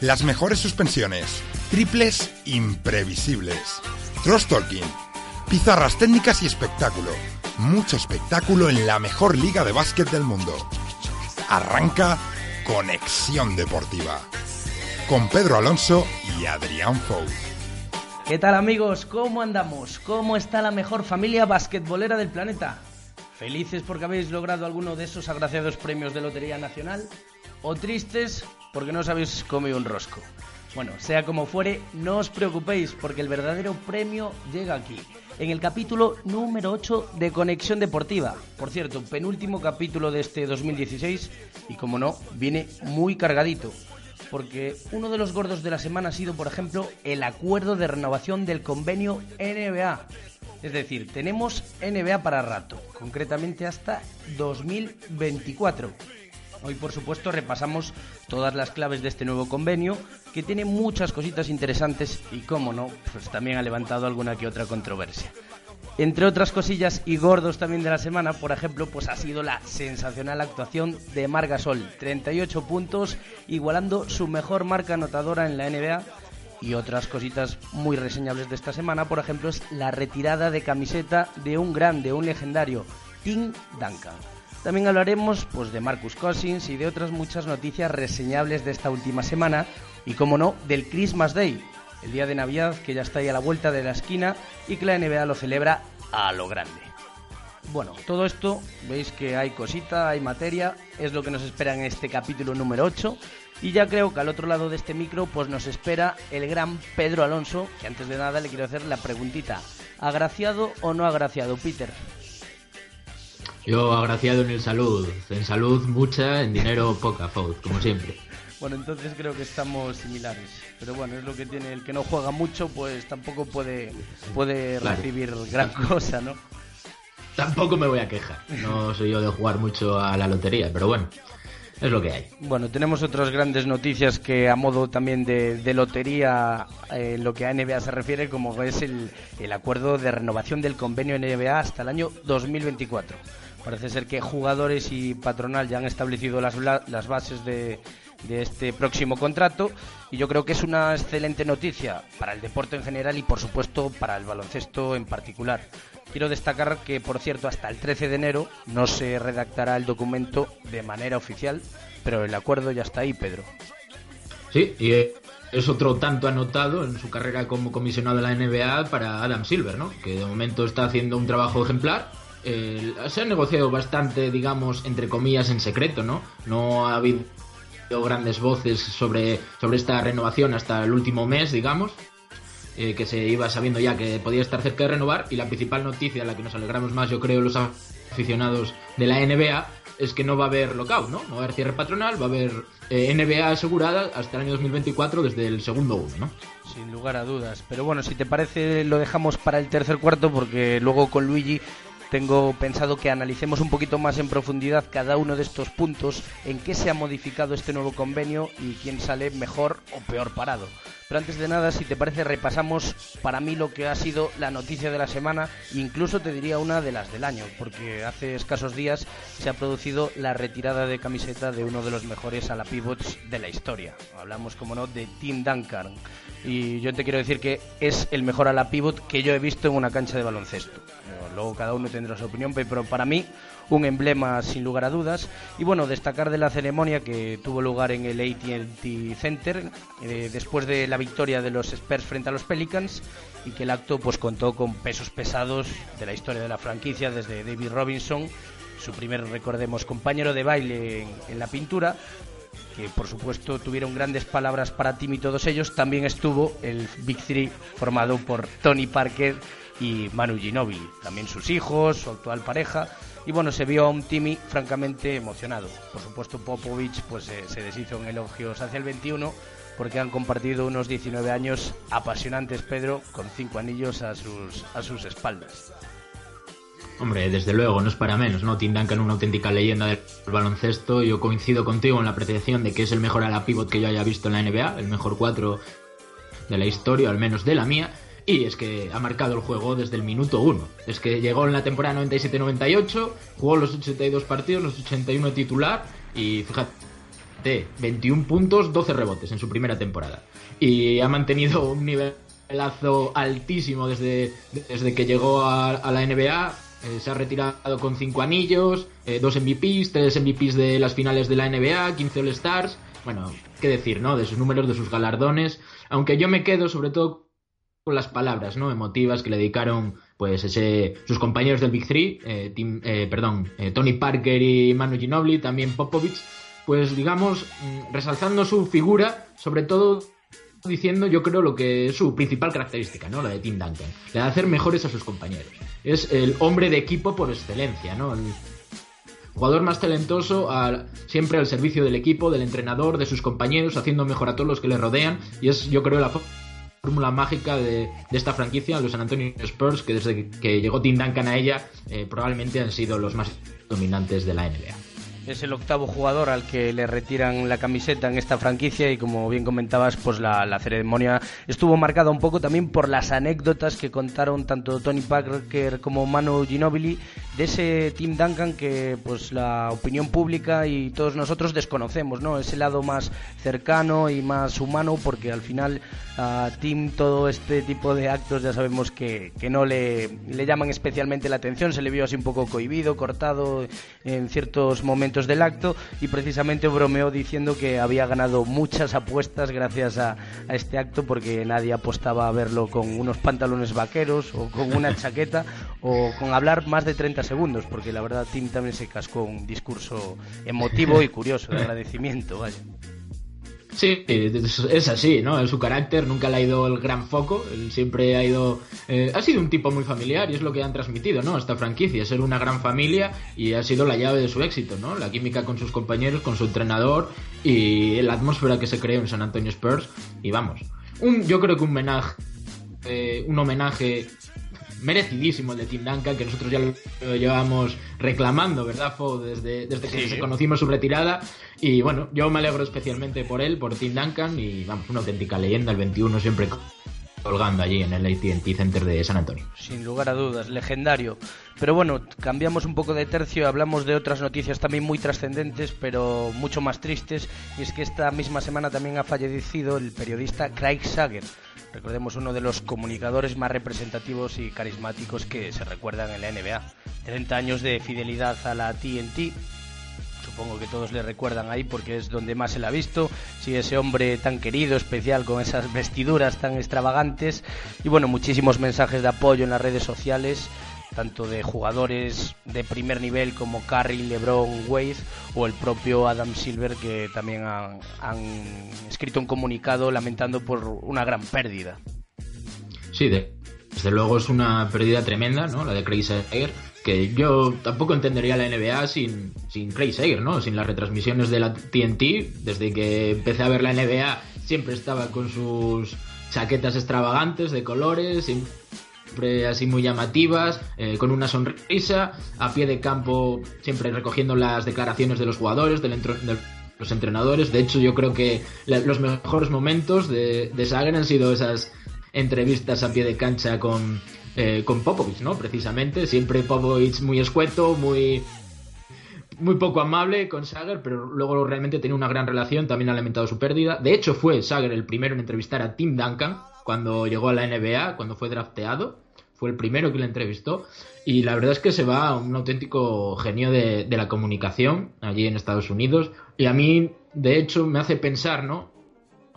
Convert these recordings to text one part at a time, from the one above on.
las mejores suspensiones, triples imprevisibles, cross talking, pizarras técnicas y espectáculo. Mucho espectáculo en la mejor liga de básquet del mundo. Arranca Conexión Deportiva con Pedro Alonso y Adrián Fou. ¿Qué tal amigos? ¿Cómo andamos? ¿Cómo está la mejor familia basquetbolera del planeta? ¿Felices porque habéis logrado alguno de esos agraciados premios de Lotería Nacional? ¿O tristes porque no os habéis comido un rosco? Bueno, sea como fuere, no os preocupéis porque el verdadero premio llega aquí, en el capítulo número 8 de Conexión Deportiva. Por cierto, penúltimo capítulo de este 2016 y como no, viene muy cargadito. Porque uno de los gordos de la semana ha sido, por ejemplo, el acuerdo de renovación del convenio NBA es decir, tenemos NBA para rato, concretamente hasta 2024. Hoy, por supuesto, repasamos todas las claves de este nuevo convenio, que tiene muchas cositas interesantes y, como no, pues también ha levantado alguna que otra controversia. Entre otras cosillas y gordos también de la semana, por ejemplo, pues ha sido la sensacional actuación de Margasol, 38 puntos, igualando su mejor marca anotadora en la NBA y otras cositas muy reseñables de esta semana, por ejemplo, es la retirada de camiseta de un grande, un legendario, Tim Duncan. También hablaremos pues, de Marcus Cousins y de otras muchas noticias reseñables de esta última semana y, como no, del Christmas Day, el día de Navidad que ya está ahí a la vuelta de la esquina y que la NBA lo celebra a lo grande. Bueno, todo esto, veis que hay cosita, hay materia, es lo que nos espera en este capítulo número 8 y ya creo que al otro lado de este micro pues nos espera el gran Pedro Alonso, que antes de nada le quiero hacer la preguntita. ¿Agraciado o no agraciado, Peter? Yo agraciado en el salud. En salud mucha, en dinero poca, Faust, como siempre. Bueno, entonces creo que estamos similares. Pero bueno, es lo que tiene el que no juega mucho, pues tampoco puede, puede recibir gran cosa, ¿no? Tampoco me voy a quejar. No soy yo de jugar mucho a la lotería, pero bueno es lo que hay. Bueno, tenemos otras grandes noticias que a modo también de, lotería, eh, en lo que a NBA se refiere, como es el, el acuerdo de renovación del convenio NBA hasta el año 2024. Parece ser que jugadores y patronal ya han establecido las, las bases de, de este próximo contrato y yo creo que es una excelente noticia para el deporte en general y por supuesto para el baloncesto en particular. Quiero destacar que, por cierto, hasta el 13 de enero no se redactará el documento de manera oficial, pero el acuerdo ya está ahí, Pedro. Sí, y es otro tanto anotado en su carrera como comisionado de la NBA para Adam Silver, ¿no? que de momento está haciendo un trabajo ejemplar. Se ha negociado bastante, digamos, entre comillas, en secreto, ¿no? No ha habido grandes voces sobre, sobre esta renovación hasta el último mes, digamos. Eh, que se iba sabiendo ya que podía estar cerca de renovar y la principal noticia, la que nos alegramos más yo creo los aficionados de la NBA, es que no va a haber lockout, ¿no? No va a haber cierre patronal, va a haber eh, NBA asegurada hasta el año 2024 desde el segundo uno, ¿no? Sin lugar a dudas. Pero bueno, si te parece lo dejamos para el tercer cuarto porque luego con Luigi tengo pensado que analicemos un poquito más en profundidad cada uno de estos puntos, en qué se ha modificado este nuevo convenio y quién sale mejor o peor parado. Pero antes de nada, si te parece, repasamos para mí lo que ha sido la noticia de la semana, incluso te diría una de las del año, porque hace escasos días se ha producido la retirada de camiseta de uno de los mejores a la pivots de la historia. Hablamos, como no, de Tim Duncan. Y yo te quiero decir que es el mejor a la pivot que yo he visto en una cancha de baloncesto. Luego cada uno tendrá su opinión, pero para mí un emblema sin lugar a dudas. Y bueno, destacar de la ceremonia que tuvo lugar en el AT&T Center eh, después de la victoria de los Spurs frente a los Pelicans y que el acto pues contó con pesos pesados de la historia de la franquicia desde David Robinson, su primer recordemos compañero de baile en, la pintura, que por supuesto tuvieron grandes palabras para Tim y todos ellos, también estuvo el Big Three formado por Tony Parker y Manu Ginobili, también sus hijos, su actual pareja, y bueno, se vio a un Timmy francamente emocionado. Por supuesto, Popovich pues, se deshizo en elogios hacia el 21, porque han compartido unos 19 años apasionantes, Pedro, con cinco anillos a sus, a sus espaldas. Hombre, desde luego, no es para menos, ¿no? Tim Duncan, una auténtica leyenda del baloncesto. Yo coincido contigo en la apreciación de que es el mejor a la pivot que yo haya visto en la NBA, el mejor cuatro de la historia, al menos de la mía. Y es que ha marcado el juego desde el minuto uno. Es que llegó en la temporada 97-98, jugó los 82 partidos, los 81 titular y fíjate, 21 puntos, 12 rebotes en su primera temporada. Y ha mantenido un nivelazo altísimo desde, desde que llegó a, a la NBA eh, se ha retirado con 5 anillos, eh, 2 MVPs, 3 MVPs de las finales de la NBA, 15 All-Stars. Bueno, qué decir, ¿no? De sus números, de sus galardones. Aunque yo me quedo sobre todo con las palabras, ¿no? Emotivas que le dedicaron, pues, ese, sus compañeros del Big Three, eh, eh perdón, eh, Tony Parker y Manu Ginobili, también Popovich, pues, digamos, mm, resaltando su figura, sobre todo diciendo, yo creo, lo que es su principal característica, ¿no? La de Tim Duncan. La de hacer mejores a sus compañeros. Es el hombre de equipo por excelencia, ¿no? El jugador más talentoso, siempre al servicio del equipo, del entrenador, de sus compañeros, haciendo mejor a todos los que le rodean. Y es, yo creo, la fórmula mágica de, esta franquicia, los San Antonio Spurs, que desde que llegó Tim Duncan a ella, eh, probablemente han sido los más dominantes de la NBA. Es el octavo jugador al que le retiran la camiseta en esta franquicia y como bien comentabas, pues la, ceremonia estuvo marcada un poco también por las anécdotas que contaron tanto Tony Parker como Manu Ginobili de ese Tim Duncan que pues la opinión pública y todos nosotros desconocemos, ¿no? Ese lado más cercano y más humano porque al final a Tim todo este tipo de actos ya sabemos que, que no le, le llaman especialmente la atención, se le vio así un poco cohibido, cortado en ciertos momentos del acto y precisamente bromeó diciendo que había ganado muchas apuestas gracias a, a este acto porque nadie apostaba a verlo con unos pantalones vaqueros o con una chaqueta o con hablar más de 30 segundos, porque la verdad Tim también se cascó un discurso emotivo y curioso de agradecimiento, vaya. Sí, es así, ¿no? En su carácter nunca le ha ido el gran foco, él siempre ha ido... Eh, ha sido un tipo muy familiar y es lo que han transmitido, ¿no? Esta franquicia, ser una gran familia y ha sido la llave de su éxito, ¿no? La química con sus compañeros, con su entrenador y la atmósfera que se creó en San Antonio Spurs y vamos, un, yo creo que un homenaje, eh, un homenaje merecidísimo el de Tim Duncan, que nosotros ya lo llevamos reclamando, ¿verdad, Fo? Desde, desde que conocimos su retirada. Y bueno, yo me alegro especialmente por él, por Tim Duncan, y vamos, una auténtica leyenda, el 21 siempre colgando allí en el AT&T Center de San Antonio. Sin lugar a dudas, legendario. Pero bueno, cambiamos un poco de tercio, y hablamos de otras noticias también muy trascendentes, pero mucho más tristes, y es que esta misma semana también ha fallecido el periodista Craig Sager, recordemos uno de los comunicadores más representativos y carismáticos que se recuerdan en la NBA. 30 años de fidelidad a la TNT. Supongo que todos le recuerdan ahí porque es donde más se le ha visto. Sí, ese hombre tan querido, especial, con esas vestiduras tan extravagantes. Y bueno, muchísimos mensajes de apoyo en las redes sociales tanto de jugadores de primer nivel como Curry, LeBron, Wade o el propio Adam Silver que también han, escrito un comunicado lamentando por una gran pérdida. Sí, desde luego es una pérdida tremenda, ¿no? La de Craig Sager, que yo tampoco entendería la NBA sin, sin Craig Sager, ¿no? Sin las retransmisiones de la TNT. Desde que empecé a ver la NBA siempre estaba con sus chaquetas extravagantes de colores, siempre así muy llamativas, eh, con una sonrisa, a pie de campo, siempre recogiendo las declaraciones de los jugadores, de los entrenadores. De hecho, yo creo que los mejores momentos de, de Sagan han sido esas entrevistas a pie de cancha con, eh, con Popovich, ¿no? Precisamente, siempre Popovich muy escueto, muy muy poco amable con Sager, pero luego realmente tenía una gran relación, también ha lamentado su pérdida. De hecho, fue Sager el primero en entrevistar a Tim Duncan, cuando llegó a la NBA, cuando fue drafteado. Fue el primero que le entrevistó. Y la verdad es que se va un auténtico genio de, la comunicación allí en Estados Unidos. Y a mí, de hecho, me hace pensar, ¿no?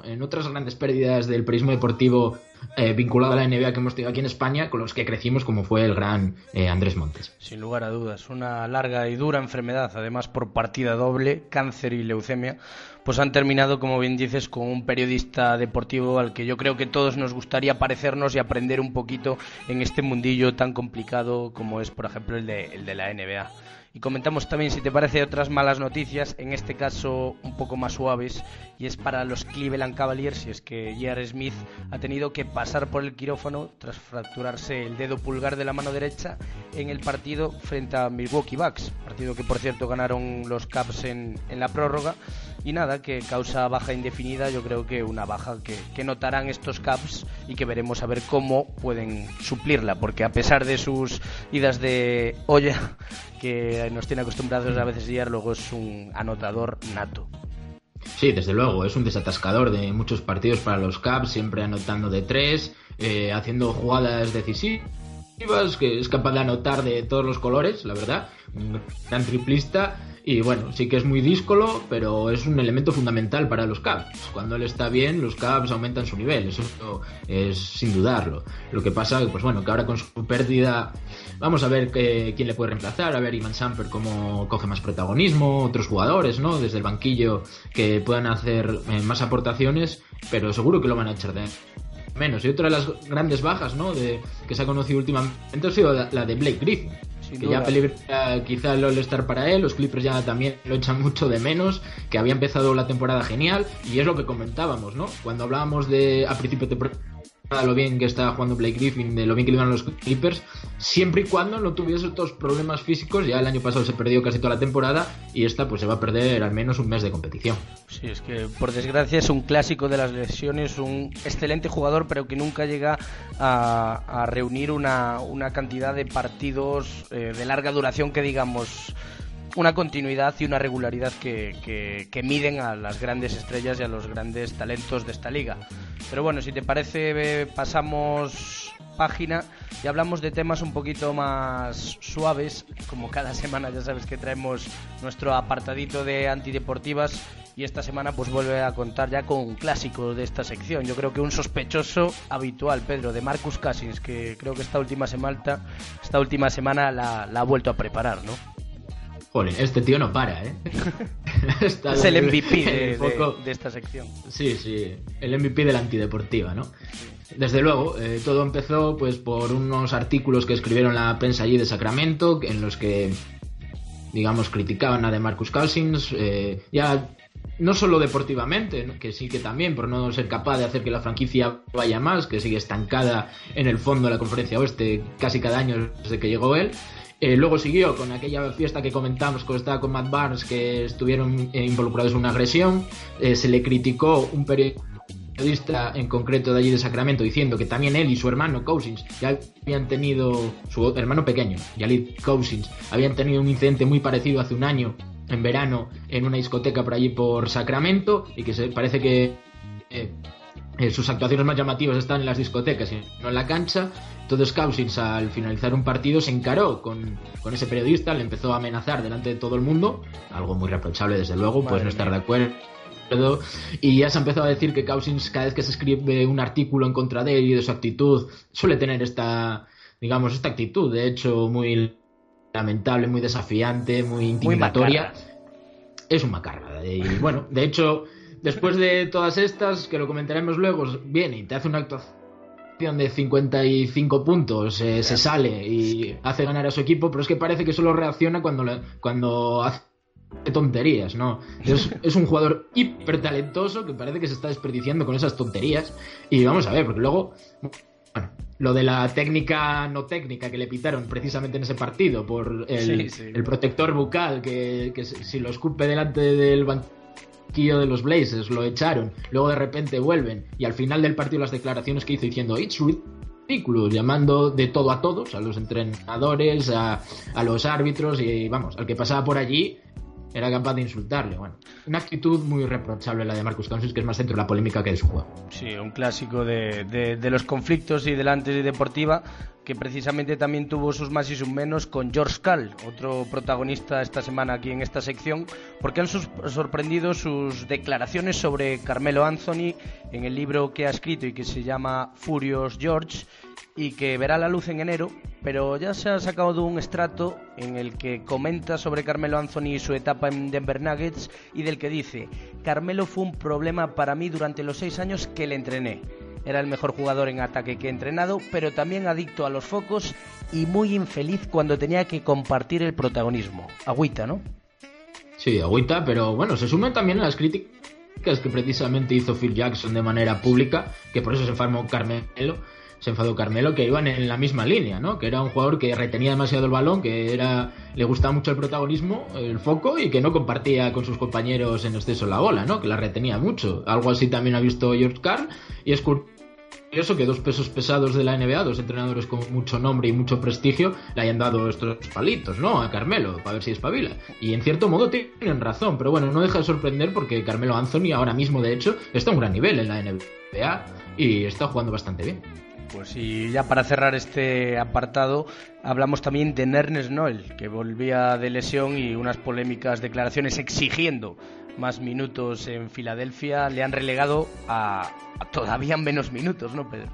En otras grandes pérdidas del periodismo deportivo eh, vinculado a la NBA que hemos tenido aquí en España, con los que crecimos, como fue el gran eh, Andrés Montes. Sin lugar a dudas, una larga y dura enfermedad, además por partida doble, cáncer y leucemia, pues han terminado, como bien dices, con un periodista deportivo al que yo creo que todos nos gustaría parecernos y aprender un poquito en este mundillo tan complicado como es, por ejemplo, el de, el de la NBA. Y comentamos también si te parece otras malas noticias, en este caso un poco más suaves, y es para los Cleveland Cavaliers, y es que J.R. Smith ha tenido que pasar por el quirófano tras fracturarse el dedo pulgar de la mano derecha en el partido frente a Milwaukee Bucks, partido que por cierto ganaron los Cavs en, en la prórroga, y nada, que causa baja indefinida, yo creo que una baja que, que notarán estos Cavs y que veremos a ver cómo pueden suplirla, porque a pesar de sus idas de olla que nos tiene acostumbrados a veces ya, luego es un anotador nato. Sí, desde luego, es un desatascador de muchos partidos para los Caps, siempre anotando de tres, eh, haciendo jugadas decisivas, que es capaz de anotar de todos los colores, la verdad, un gran triplista y bueno, sí que es muy díscolo, pero es un elemento fundamental para los Cavs. Cuando él está bien, los Cavs aumentan su nivel, eso es sin dudarlo. Lo que pasa, pues bueno, que ahora con su pérdida, vamos a ver quién le puede reemplazar, a ver Iman Samper cómo coge más protagonismo, otros jugadores, ¿no? Desde el banquillo que puedan hacer eh, más aportaciones, pero seguro que lo van a echar de menos. Y otra de las grandes bajas, ¿no? De, que se ha conocido últimamente ha sido la de Blake Griffin que ya peligra quizá el All-Star para él, los Clippers ya también lo echan mucho de menos, que había empezado la temporada genial, y es lo que comentábamos, ¿no? Cuando hablábamos de a principio de lo bien que está jugando Blake Griffin, de lo bien que le iban los Clippers, siempre y cuando no tuviese estos problemas físicos. Ya el año pasado se perdió casi toda la temporada y esta pues se va a perder al menos un mes de competición. Sí, es que por desgracia es un clásico de las lesiones, un excelente jugador, pero que nunca llega a, reunir una, una, cantidad de partidos eh, de larga duración que digamos una continuidad y una regularidad que, que, miden a las grandes estrellas y a los grandes talentos de esta liga. Pero bueno, si te parece, pasamos página y hablamos de temas un poquito más suaves. Como cada semana ya sabes que traemos nuestro apartadito de antideportivas y esta semana pues vuelve a contar ya con un clásico de esta sección. Yo creo que un sospechoso habitual, Pedro, de Marcus Cassins, que creo que esta última semana, esta última semana la, la ha vuelto a preparar, ¿no? Joder, este tío no para, ¿eh? es el MVP de, esta sección. Sí, sí, el MVP de la antideportiva, ¿no? Desde luego, eh, todo empezó pues por unos artículos que escribieron la prensa allí de Sacramento, en los que, digamos, criticaban a de Marcus Cousins, eh, ya no solo deportivamente, que sí que también, por no ser capaz de hacer que la franquicia vaya más, que sigue estancada en el fondo de la conferencia oeste casi cada año desde que llegó él, eh, luego siguió con aquella fiesta que comentamos cuando estaba con Matt Barnes, que estuvieron eh, involucrados en una agresión. Eh, se le criticó un periodista en concreto de allí de Sacramento diciendo que también él y su hermano Cousins ya habían tenido, su hermano pequeño, Yalit Cousins, habían tenido un incidente muy parecido hace un año en verano en una discoteca por allí por Sacramento y que se parece que sus actuaciones más llamativas están en las discotecas y no en la cancha. Entonces Cousins al finalizar un partido se encaró con, ese periodista, le empezó a amenazar delante de todo el mundo, algo muy reprochable desde luego, pues no estar de acuerdo. Y ya se empezó a decir que Cousins cada vez que se escribe un artículo en contra de él y de su actitud, suele tener esta, digamos, esta actitud, de hecho, muy lamentable, muy desafiante, muy intimidatoria. es un macarra. Y bueno, de hecho después de todas estas, que lo comentaremos luego, viene y te hace una actuación de 55 puntos, eh, se sale y hace ganar a su equipo, pero es que parece que solo reacciona cuando, cuando hace tonterías, ¿no? Es, es, un jugador hiper talentoso que parece que se está desperdiciando con esas tonterías. Y vamos a ver, porque luego, bueno, lo de la técnica no técnica que le pitaron precisamente en ese partido por el, el protector bucal que, que, si lo escupe delante del banquillo de los Blazers, lo echaron, luego de repente vuelven y al final del partido las declaraciones que hizo diciendo It's ridículo, llamando de todo a todos, a los entrenadores, a los árbitros y vamos, al que pasaba por allí era capaz de insultarle. Bueno, una actitud muy reprochable la de Marcus Cousins, que es más dentro de la polémica que de su juego. Sí, un clásico de, de, los conflictos y de la deportiva que precisamente también tuvo sus más y sus menos con George Cal, otro protagonista esta semana aquí en esta sección, porque han sorprendido sus declaraciones sobre Carmelo Anthony en el libro que ha escrito y que se llama Furious George y que verá la luz en enero, pero ya se ha sacado de un estrato en el que comenta sobre Carmelo Anthony y su etapa en Denver Nuggets y del que dice, Carmelo fue un problema para mí durante los seis años que le entrené. era el mejor jugador en ataque que he entrenado, pero también adicto a los focos y muy infeliz cuando tenía que compartir el protagonismo. Agüita, ¿no? Sí, agüita, pero bueno, se suman también las críticas que precisamente hizo Phil Jackson de manera pública, que por eso se enfermó Carmelo se enfadó Carmelo, que iban en la misma línea, ¿no? Que era un jugador que retenía demasiado el balón, que era le gustaba mucho el protagonismo, el foco y que no compartía con sus compañeros en exceso la bola, ¿no? Que la retenía mucho. Algo así también ha visto George Carl y es curioso que dos pesos pesados de la NBA, dos entrenadores con mucho nombre y mucho prestigio, le hayan dado estos palitos, ¿no? A Carmelo, para ver si espabila. Y en cierto modo tienen razón, pero bueno, no deja de sorprender porque Carmelo Anthony ahora mismo, de hecho, está a un gran nivel en la NBA y está jugando bastante bien. Pues y ya para cerrar este apartado, hablamos también de Ernest Noel, que volvía de lesión y unas polémicas declaraciones exigiendo más minutos en Filadelfia le han relegado a, todavía menos minutos, ¿no, Pedro?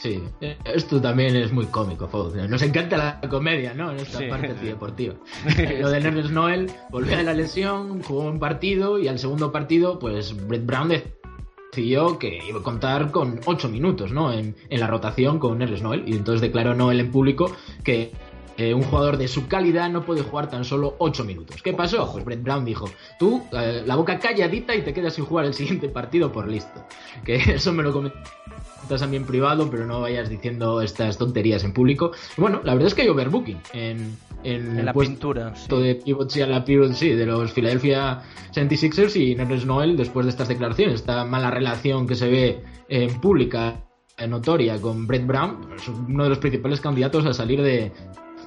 Sí, esto también es muy cómico, Nos encanta la comedia, ¿no? En esta parte deportiva. Lo de Ernest Noel volvió de la lesión, jugó un partido y al segundo partido, pues Brett Brown decidió que iba a contar con 8 minutos ¿no? en, la rotación con Ernest Noel y entonces declaró Noel en público que eh, un jugador de su calidad no puede jugar tan solo 8 minutos. ¿Qué pasó? Pues Brett Brown dijo, tú eh, la boca calladita y te quedas sin jugar el siguiente partido por listo. Que eso me lo comentas también privado, pero no vayas diciendo estas tonterías en público. Bueno, la verdad es que hay overbooking en, en, la pintura. de pivot, sí, a la pivot, sí, de los Philadelphia 76ers y Nerlens Noel después de estas declaraciones. Esta mala relación que se ve en pública, notoria con Brett Brown, es uno de los principales candidatos a salir de,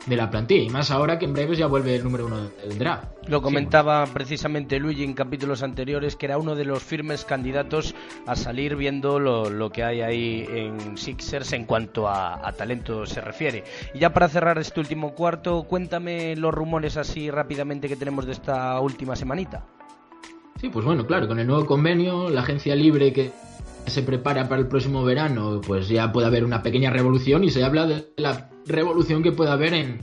de la plantilla. Y más ahora que en breves ya vuelve el número uno del draft. Lo comentaba precisamente Luigi en capítulos anteriores, que era uno de los firmes candidatos a salir viendo lo, que hay ahí en Sixers en cuanto a, talento se refiere. Y ya para cerrar este último cuarto, cuéntame los rumores así rápidamente que tenemos de esta última semanita. Sí, pues bueno, claro, con el nuevo convenio, la agencia libre que se prepara para el próximo verano, pues ya puede haber una pequeña revolución y se habla de la revolución que puede haber en,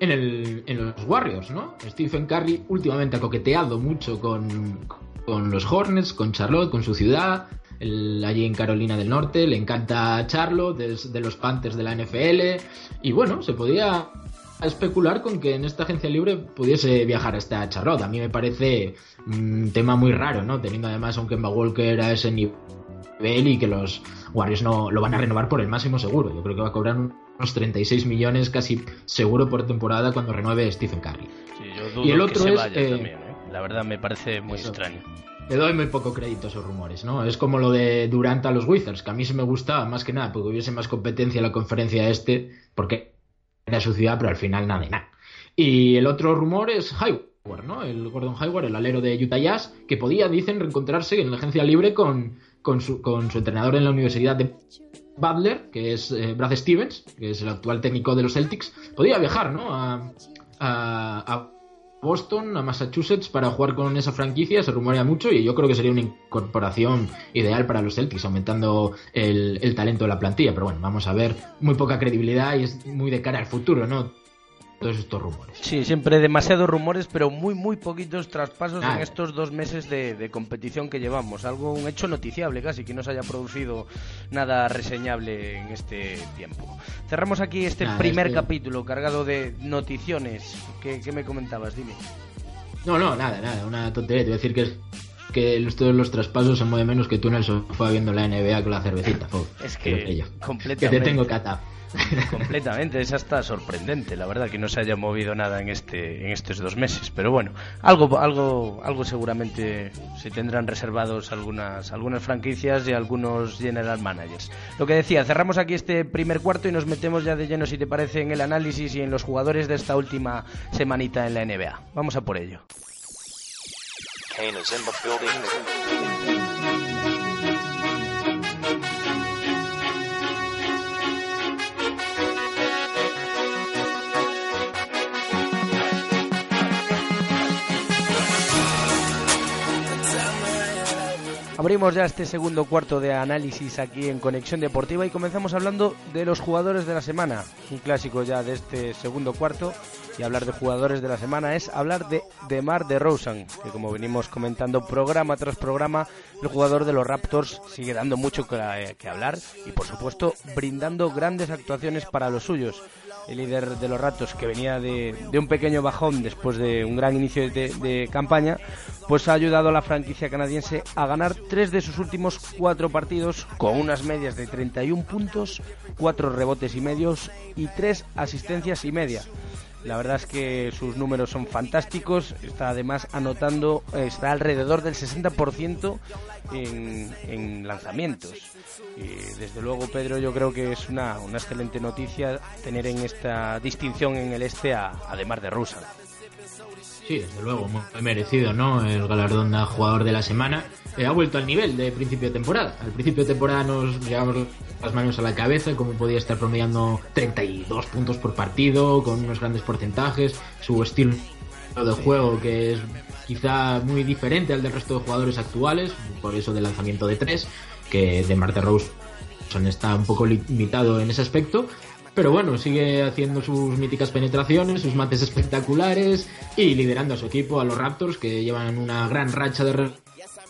en, el, en los Warriors, ¿no? Stephen Curry últimamente ha coqueteado mucho con, con los Hornets, con Charlotte, con su ciudad, allí en Carolina del Norte, le encanta Charlotte, de, los Panthers de la NFL, y bueno, se podía especular con que en esta agencia libre pudiese viajar hasta Charlotte. A mí me parece un tema muy raro, ¿no? Teniendo además a un Kemba Walker a ese nivel y que los Warriors no lo van a renovar por el máximo seguro. Yo creo que va a cobrar unos 36 millones casi seguro por temporada cuando renueve Stephen Curry. y el otro es eh, ¿eh? la verdad me parece muy extraño. Le doy muy poco crédito a esos rumores, ¿no? Es como lo de Durant a los Wizards, que a mí se me gustaba más que nada, porque hubiese más competencia en la conferencia este, porque era su ciudad, pero al final nada de nada. Y el otro rumor es Hayward, ¿no? El Gordon Hayward, el alero de Utah Jazz, que podía, dicen, reencontrarse en la agencia libre con, con su, con su entrenador en la Universidad de Butler, que es eh, Brad Stevens, que es el actual técnico de los Celtics, podía viajar ¿no? a, a, Boston, a Massachusetts, para jugar con esa franquicia, se rumorea mucho y yo creo que sería una incorporación ideal para los Celtics, aumentando el, el talento de la plantilla. Pero bueno, vamos a ver, muy poca credibilidad y es muy de cara al futuro, ¿no? Todos estos rumores. Sí, siempre demasiados rumores, pero muy, muy poquitos traspasos en estos dos meses de, competición que llevamos. Algo, un hecho noticiable casi, que no se haya producido nada reseñable en este tiempo. Cerramos aquí este primer capítulo cargado de noticiones. ¿Qué, me comentabas? Dime. No, no, nada, nada, una tontería. Te voy a decir que que todos los traspasos se mueven menos que tú en el sofá viendo la NBA con la cervecita. es que, completamente. Que te tengo cata. Completamente, es hasta sorprendente, la verdad, que no se haya movido nada en este en estos dos meses. Pero bueno, algo algo algo seguramente se tendrán reservados algunas algunas franquicias y algunos general managers. Lo que decía, cerramos aquí este primer cuarto y nos metemos ya de lleno, si te parece, en el análisis y en los jugadores de esta última semanita en la NBA. Vamos a por ello. Abrimos ya este segundo cuarto de análisis aquí en Conexión Deportiva y comenzamos hablando de los jugadores de la semana. Un clásico ya de este segundo cuarto. Y hablar de jugadores de la semana es hablar de Demar de Rosen, que como venimos comentando programa tras programa, el jugador de los Raptors sigue dando mucho que, que hablar y por supuesto brindando grandes actuaciones para los suyos el líder de los Raptors, que venía de, un pequeño bajón después de un gran inicio de, campaña, pues ha ayudado a la franquicia canadiense a ganar tres de sus últimos cuatro partidos con unas medias de 31 puntos, cuatro rebotes y medios y tres asistencias y media. La verdad es que sus números son fantásticos. Está además anotando, está alrededor del 60% en, en lanzamientos. Y desde luego, Pedro, yo creo que es una, una excelente noticia tener en esta distinción en el este además de Rusa. Sí, desde luego, muy merecido, ¿no? El galardón de jugador de la semana. Eh, ha vuelto al nivel de principio de temporada. Al principio de temporada nos llevamos las manos a la cabeza, como podía estar promediando 32 puntos por partido, con unos grandes porcentajes, su estilo de juego que es quizá muy diferente al del resto de jugadores actuales, por eso del lanzamiento de tres, que de Marte Rose está un poco limitado en ese aspecto, pero bueno, sigue haciendo sus míticas penetraciones, sus mates espectaculares y liderando a su equipo, a los Raptors, que llevan una gran racha de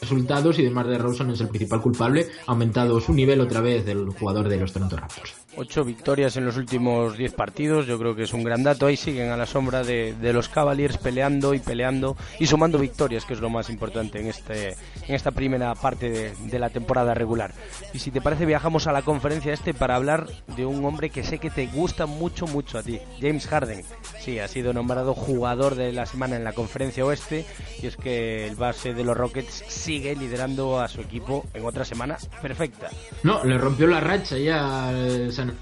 resultados y de Mar de Rosen es el principal culpable, ha aumentado su nivel otra vez del jugador de los Toronto Raptors. Ocho victorias en los últimos diez partidos, yo creo que es un gran dato. Ahí siguen a la sombra de, los Cavaliers peleando y peleando y sumando victorias, que es lo más importante en, este, en esta primera parte de, de la temporada regular. Y si te parece, viajamos a la conferencia este para hablar de un hombre que sé que te gusta mucho, mucho a ti, James Harden. Sí, ha sido nombrado jugador de la semana en la conferencia oeste y es que el base de los Rockets sigue liderando a su equipo en otra semana perfecta. No, le rompió la racha ya San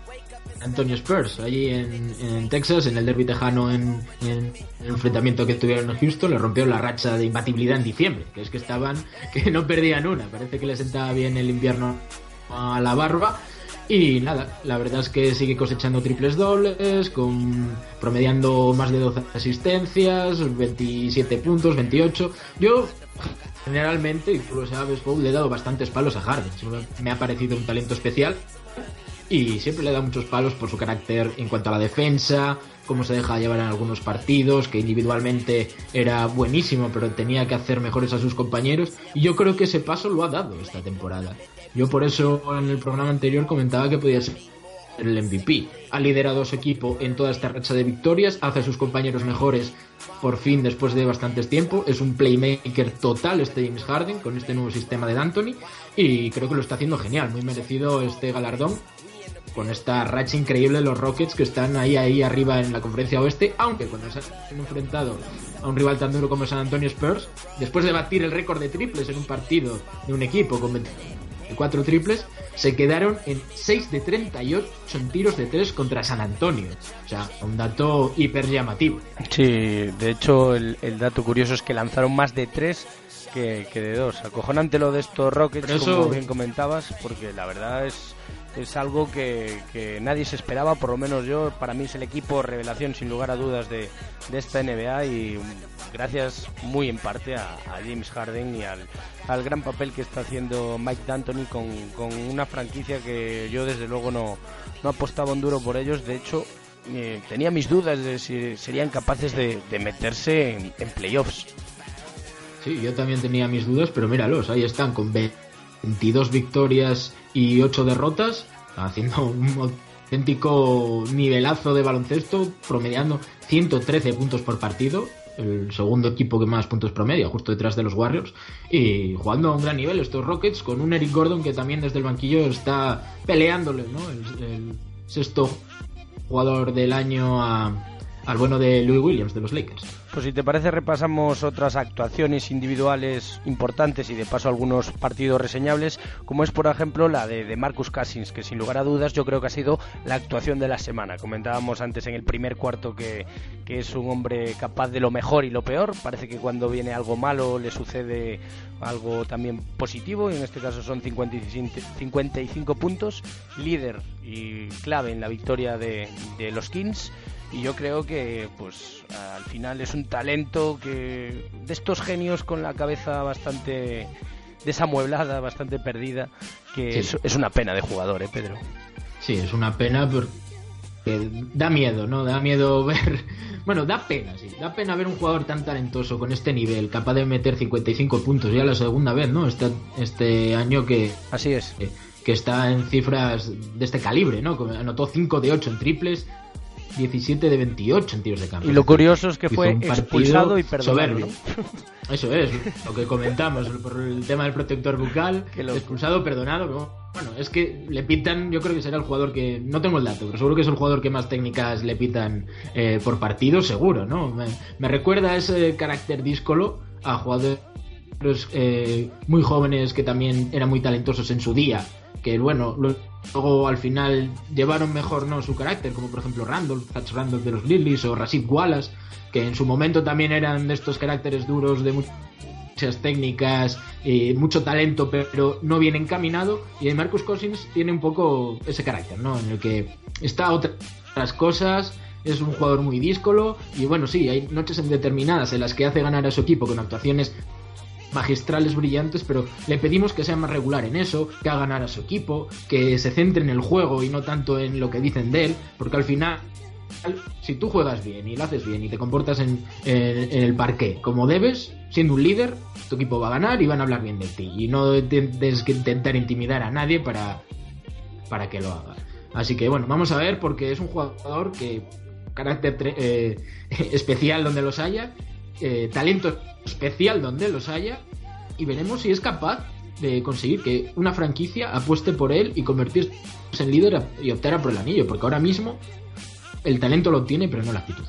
Antonio Spurs, allí en, Texas, en el derby tejano, en, el enfrentamiento que tuvieron en Houston, le rompió la racha de imbatibilidad en diciembre, que es que estaban, que no perdían una, parece que le sentaba bien el invierno a la barba. Y nada, la verdad es que sigue cosechando triples dobles, con promediando más de 12 asistencias, 27 puntos, 28. Yo generalmente, tú lo sabes, le he dado bastantes palos a Harden. Me ha parecido un talento especial y siempre le da muchos palos por su carácter en cuanto a la defensa, cómo se deja llevar en algunos partidos, que individualmente era buenísimo, pero tenía que hacer mejores a sus compañeros. Y yo creo que ese paso lo ha dado esta temporada. Yo por eso en el programa anterior comentaba que podía ser el MVP. Ha liderado a su equipo en toda esta racha de victorias, hace a sus compañeros mejores por fin después de bastantes tiempo. Es un playmaker total este James Harden con este nuevo sistema de D'Antoni y creo que lo está haciendo genial. Muy merecido este galardón con esta racha increíble de los Rockets que están ahí ahí arriba en la conferencia oeste, aunque cuando se han enfrentado a un rival tan duro como San Antonio Spurs, después de batir el récord de triples en un partido de un equipo con 24 triples, se quedaron en 6 de 38 en tiros de 3 contra San Antonio. O sea, un dato hiper llamativo. Sí, de hecho el, dato curioso es que lanzaron más de 3 que, que, de 2. Acojonante lo de estos Rockets, como bien comentabas, porque la verdad es es algo que, nadie se esperaba, por lo menos yo, para mí es el equipo revelación sin lugar a dudas de, esta NBA y gracias muy en parte a, James Harden y al, gran papel que está haciendo Mike D'Antoni con, una franquicia que yo desde luego no, no apostaba un duro por ellos, de hecho eh, tenía mis dudas de si serían capaces de, meterse en, en playoffs. Sí, yo también tenía mis dudas, pero míralos, ahí están con 22 victorias y 8 derrotas, haciendo un auténtico nivelazo de baloncesto, promediando 113 puntos por partido, el segundo equipo que más puntos promedia, justo detrás de los Warriors, y jugando a un gran nivel estos Rockets, con un Eric Gordon que también desde el banquillo está peleándole, ¿no? el sexto jugador del año a, al bueno de Louis Williams de los Lakers. Pues si te parece repasamos otras actuaciones individuales importantes y de paso algunos partidos reseñables, como es por ejemplo la de, Marcus Cousins, que sin lugar a dudas yo creo que ha sido la actuación de la semana. Comentábamos antes en el primer cuarto que, que es un hombre capaz de lo mejor y lo peor. Parece que cuando viene algo malo le sucede algo también positivo y en este caso son 55, 55 puntos, líder y clave en la victoria de, de los Kings y yo creo que pues al final es un talento que de estos genios con la cabeza bastante desamueblada, bastante perdida, que es, una pena de jugador, ¿eh, Pedro? Sí, es una pena da miedo, ¿no? Da miedo ver. Bueno, da pena, sí. Da pena ver un jugador tan talentoso con este nivel, capaz de meter 55 puntos ya la segunda vez, ¿no? Este, este año que. Así es. Que, está en cifras de este calibre, ¿no? Anotó 5 de 8 en triples, 17 de 28 en tiros de campo. Y lo curioso es que fue expulsado y perdonado. Eso es, lo que comentamos por el tema del protector bucal, expulsado, perdonado. Bueno, es que le pitan, yo creo que será el jugador que, no tengo el dato, pero seguro que es el jugador que más técnicas le pitan eh, por partido, seguro, ¿no? Me, recuerda ese carácter díscolo a jugadores eh, muy jóvenes que también eran muy talentosos en su día, que bueno, luego al final llevaron mejor no su carácter, como por ejemplo Randolph, Randolph de los Lilies o Rasif Wallace, que en su momento también eran de estos caracteres duros de muchas técnicas, mucho talento, pero no bien encaminado. Y Marcus Cousins tiene un poco ese carácter, ¿no? En el que está otras cosas, es un jugador muy díscolo y bueno, sí, hay noches determinadas en las que hace ganar a su equipo con actuaciones magistrales brillantes, pero le pedimos que sea más regular en eso, que haga ganar a su equipo, que se centre en el juego y no tanto en lo que dicen de él, porque al final si tú juegas bien y lo haces bien y te comportas en, el parque como debes, siendo un líder, tu equipo va a ganar y van a hablar bien de ti. Y no tienes que intentar intimidar a nadie para, para que lo haga. Así que bueno, vamos a ver porque es un jugador que carácter eh, especial donde los haya, eh, talento especial donde los haya y veremos si es capaz de conseguir que una franquicia apueste por él y convertirse en líder y optar por el anillo, porque ahora mismo el talento lo tiene, pero no la actitud.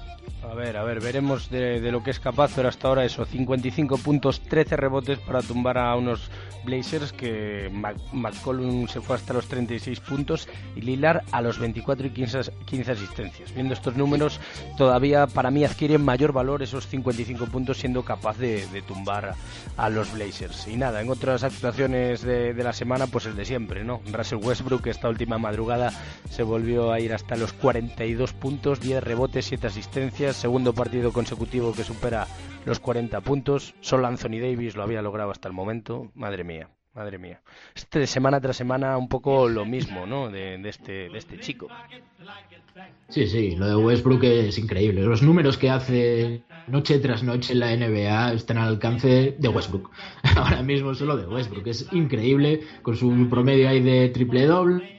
A ver, a ver, veremos de, lo que es capaz, pero hasta ahora eso, 55 puntos, 13 rebotes para tumbar a unos Blazers que McCollum se fue hasta los 36 puntos y Lilar a los 24 y 15, asistencias. Viendo estos números, todavía para mí adquieren mayor valor esos 55 puntos siendo capaz de, tumbar a, los Blazers. Y nada, en otras actuaciones de, de, la semana, pues el de siempre, ¿no? Russell Westbrook esta última madrugada se volvió a ir hasta los 42 puntos, 10 rebotes, 7 asistencias segundo partido consecutivo que supera los 40 puntos. Solo Anthony Davis lo había logrado hasta el momento. Madre mía, madre mía. Este semana tras semana un poco lo mismo, ¿no? De, este, de este chico. Sí, sí, lo de Westbrook es increíble. Los números que hace noche tras noche en la NBA están al alcance de Westbrook. Ahora mismo solo de Westbrook. Es increíble con su promedio ahí de triple doble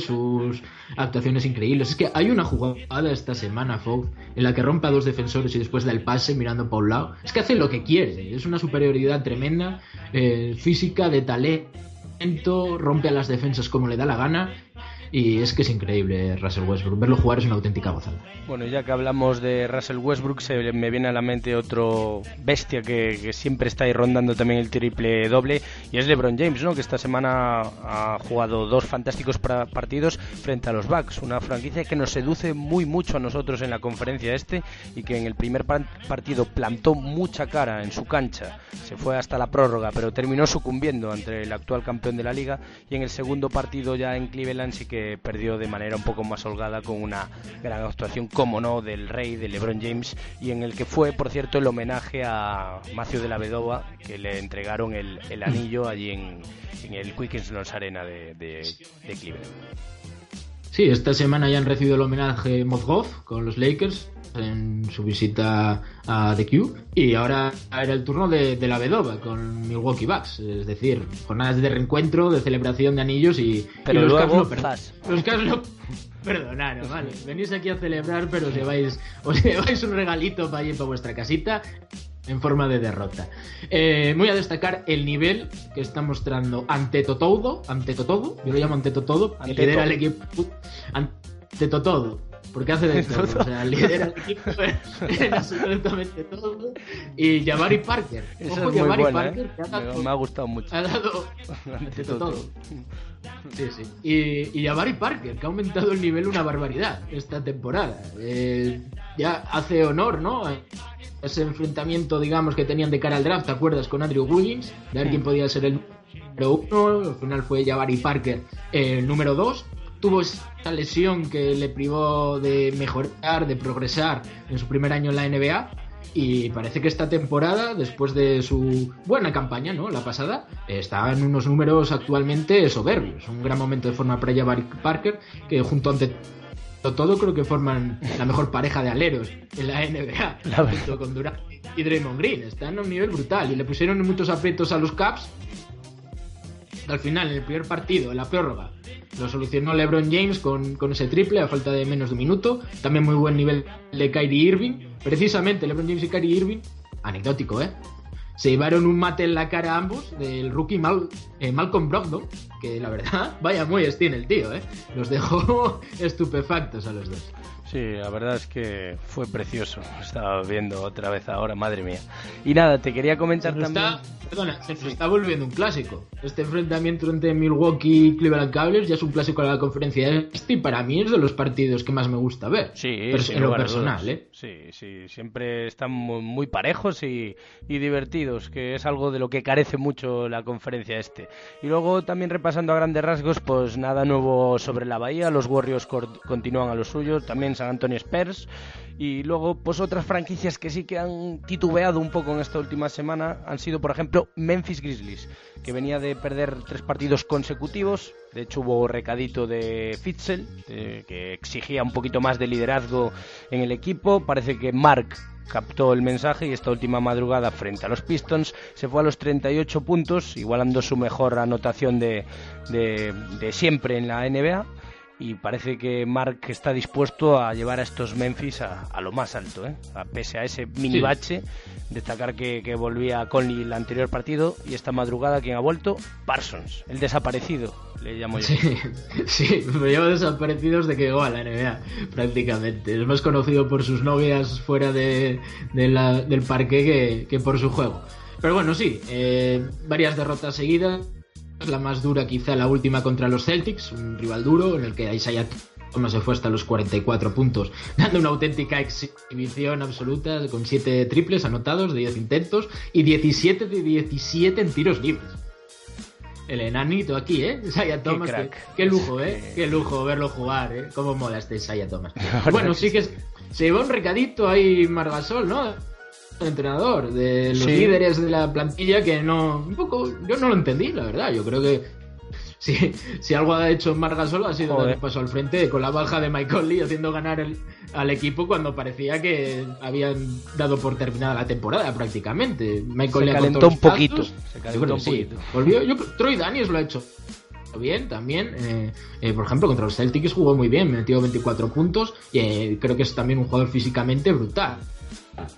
sus actuaciones increíbles. Es que hay una jugada esta semana, Fox, en la que rompe a dos defensores y después da el pase mirando para un lado. Es que hace lo que quiere, es una superioridad tremenda, eh, física, de talento, rompe a las defensas como le da la gana y es que es increíble Russell Westbrook. Verlo jugar es una auténtica gozada. Bueno, ya que hablamos de Russell Westbrook, se me viene a la mente otro bestia que, siempre está ahí rondando también el triple doble, y es LeBron James, ¿no? que esta semana ha jugado dos fantásticos partidos frente a los Bucks, una franquicia que nos seduce muy mucho a nosotros en la conferencia este y que en el primer partido plantó mucha cara en su cancha, se fue hasta la prórroga, pero terminó sucumbiendo ante el actual campeón de la liga, y en el segundo partido ya en Cleveland sí que perdió de manera un poco más holgada con una gran actuación, como no, del rey, de LeBron James, y en el que fue, por cierto, el homenaje a Macio de la Vedova, que le entregaron el, anillo allí en, el Quickens Arena de, de, Cleveland. Sí, esta semana ya han recibido el homenaje Mozgov con los Lakers en su visita a The Q y ahora era el turno de, la Vedova con Milwaukee Bucks, es decir, jornadas de reencuentro, de celebración de anillos y, pero los luego, los casos no perdonaron, vale, venís aquí a celebrar pero os lleváis, os lleváis un regalito para ir para vuestra casita en forma de derrota. Eh, voy a destacar el nivel que está mostrando ante Totodo, ante Totodo, yo lo llamo ante Totodo, que lidera el equipo. Ante Totodo, porque hace de todo, o sea, lidera el equipo en absolutamente todo. Y Jabari Parker, Ojo, es Jabari buena, Parker, ¿eh? me, me, ha gustado mucho. Ha dado ante todo. Sí, sí. Y, y Jabari Parker, que ha aumentado el nivel una barbaridad esta temporada. Eh, ya hace honor, ¿no? Ese enfrentamiento, digamos, que tenían de cara al draft, ¿te acuerdas? Con Andrew Wiggins, de ver quién podía ser el número uno. Al final fue Jabari Parker el número dos tuvo esta lesión que le privó de mejorar, de progresar en su primer año en la NBA. Y parece que esta temporada, después de su buena campaña, ¿no? La pasada, está en unos números actualmente soberbios. Un gran momento de forma para Jabari Parker, que junto ante todo creo que forman la mejor pareja de aleros en la NBA, junto con Durant y Draymond Green. Están a un nivel brutal y le pusieron muchos aprietos a los Caps. Al final, en el primer partido, en la prórroga, lo solucionó LeBron James con, con, ese triple a falta de menos de un minuto. También muy buen nivel de Kyrie Irving. Precisamente LeBron James y Kyrie Irving, anecdótico, ¿eh? Se llevaron un mate en la cara a ambos del rookie Mal, eh, Malcolm Brogdon, que la verdad, vaya muy tiene el tío, ¿eh? Los dejó estupefactos a los dos. Sí, la verdad es que fue precioso. Estaba viendo otra vez ahora, madre mía. Y nada, te quería comentar también. Está, perdona, se está volviendo un clásico. Este enfrentamiento entre Milwaukee y Cleveland Cavaliers ya es un clásico de la conferencia este y para mí es de los partidos que más me gusta ver. Sí, en lo personal, ¿eh? Sí, sí, siempre están muy, parejos y, y, divertidos, que es algo de lo que carece mucho la conferencia este. Y luego también repasando a grandes rasgos, pues nada nuevo sobre la Bahía. Los Warriors continúan a lo suyo. También San Antonio Spurs. Y luego, pues otras franquicias que sí que han titubeado un poco en esta última semana han sido, por ejemplo, Memphis Grizzlies, que venía de perder tres partidos consecutivos. De hecho, hubo recadito de Fitzel, que exigía un poquito más de liderazgo en el equipo. Parece que Mark captó el mensaje y esta última madrugada frente a los Pistons se fue a los 38 puntos, igualando su mejor anotación de, de, de siempre en la NBA y parece que Mark está dispuesto a llevar a estos Memphis a, lo más alto, ¿eh? a, pese a ese mini bache. Destacar que, que volvía Conley el anterior partido y esta madrugada quien ha vuelto, Parsons, el desaparecido, le llamo yo. Sí, sí me llevo desaparecidos de que llegó a la NBA, prácticamente. Es más conocido por sus novias fuera de, del parque que, que, por su juego. Pero bueno, sí, eh, varias derrotas seguidas la más dura quizá la última contra los Celtics, un rival duro en el que Isaiah Thomas se fue hasta los 44 puntos, dando una auténtica exhibición absoluta con 7 triples anotados de 10 intentos y 17 de 17 en tiros libres. El enanito aquí, ¿eh? Isaiah Thomas, qué, lujo, ¿eh? Qué lujo verlo jugar, ¿eh? Cómo mola este Isaiah Thomas. bueno, sí que se llevó un recadito ahí Margasol, ¿no? Entrenador, de los líderes de la plantilla que no. Un poco. Yo no lo entendí, la verdad. Yo creo que. Si, si algo ha hecho Margasol ha sido dar paso al frente con la baja de Michael Lee haciendo ganar el, al equipo cuando parecía que habían dado por terminada la temporada prácticamente. Michael se calentó un poquito. Se calentó un poquito. Volvió, yo, Troy Daniels lo ha hecho bien también. Eh, eh, por ejemplo, contra los Celtics jugó muy bien, metió 24 puntos y eh, creo que es también un jugador físicamente brutal.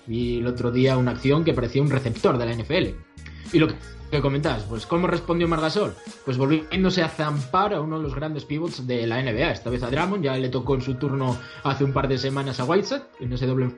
Vi el otro día una acción que parecía un receptor de la NFL. Y lo que comentabas, pues ¿cómo respondió Margasol? Pues volviéndose a zampar a uno de los grandes pivots de la NBA, esta vez a Drummond, ya le tocó en su turno hace un par de semanas a Whiteside, en ese doble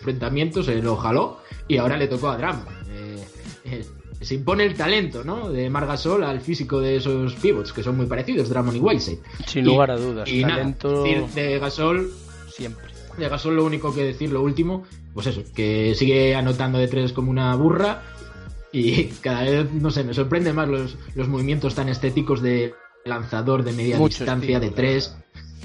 enfrentamiento se lo jaló y ahora le tocó a Drummond. Eh, eh, se impone el talento, ¿no? De Margasol al físico de esos pivots, que son muy parecidos, Drummond y Whiteside. Sin lugar a dudas. Y talento... de Gasol siempre. De Gasol lo único que decir, lo último, pues eso, que sigue anotando de tres como una burra y cada vez, no sé, me sorprende más los, los movimientos tan estéticos de lanzador de media distancia, de tres.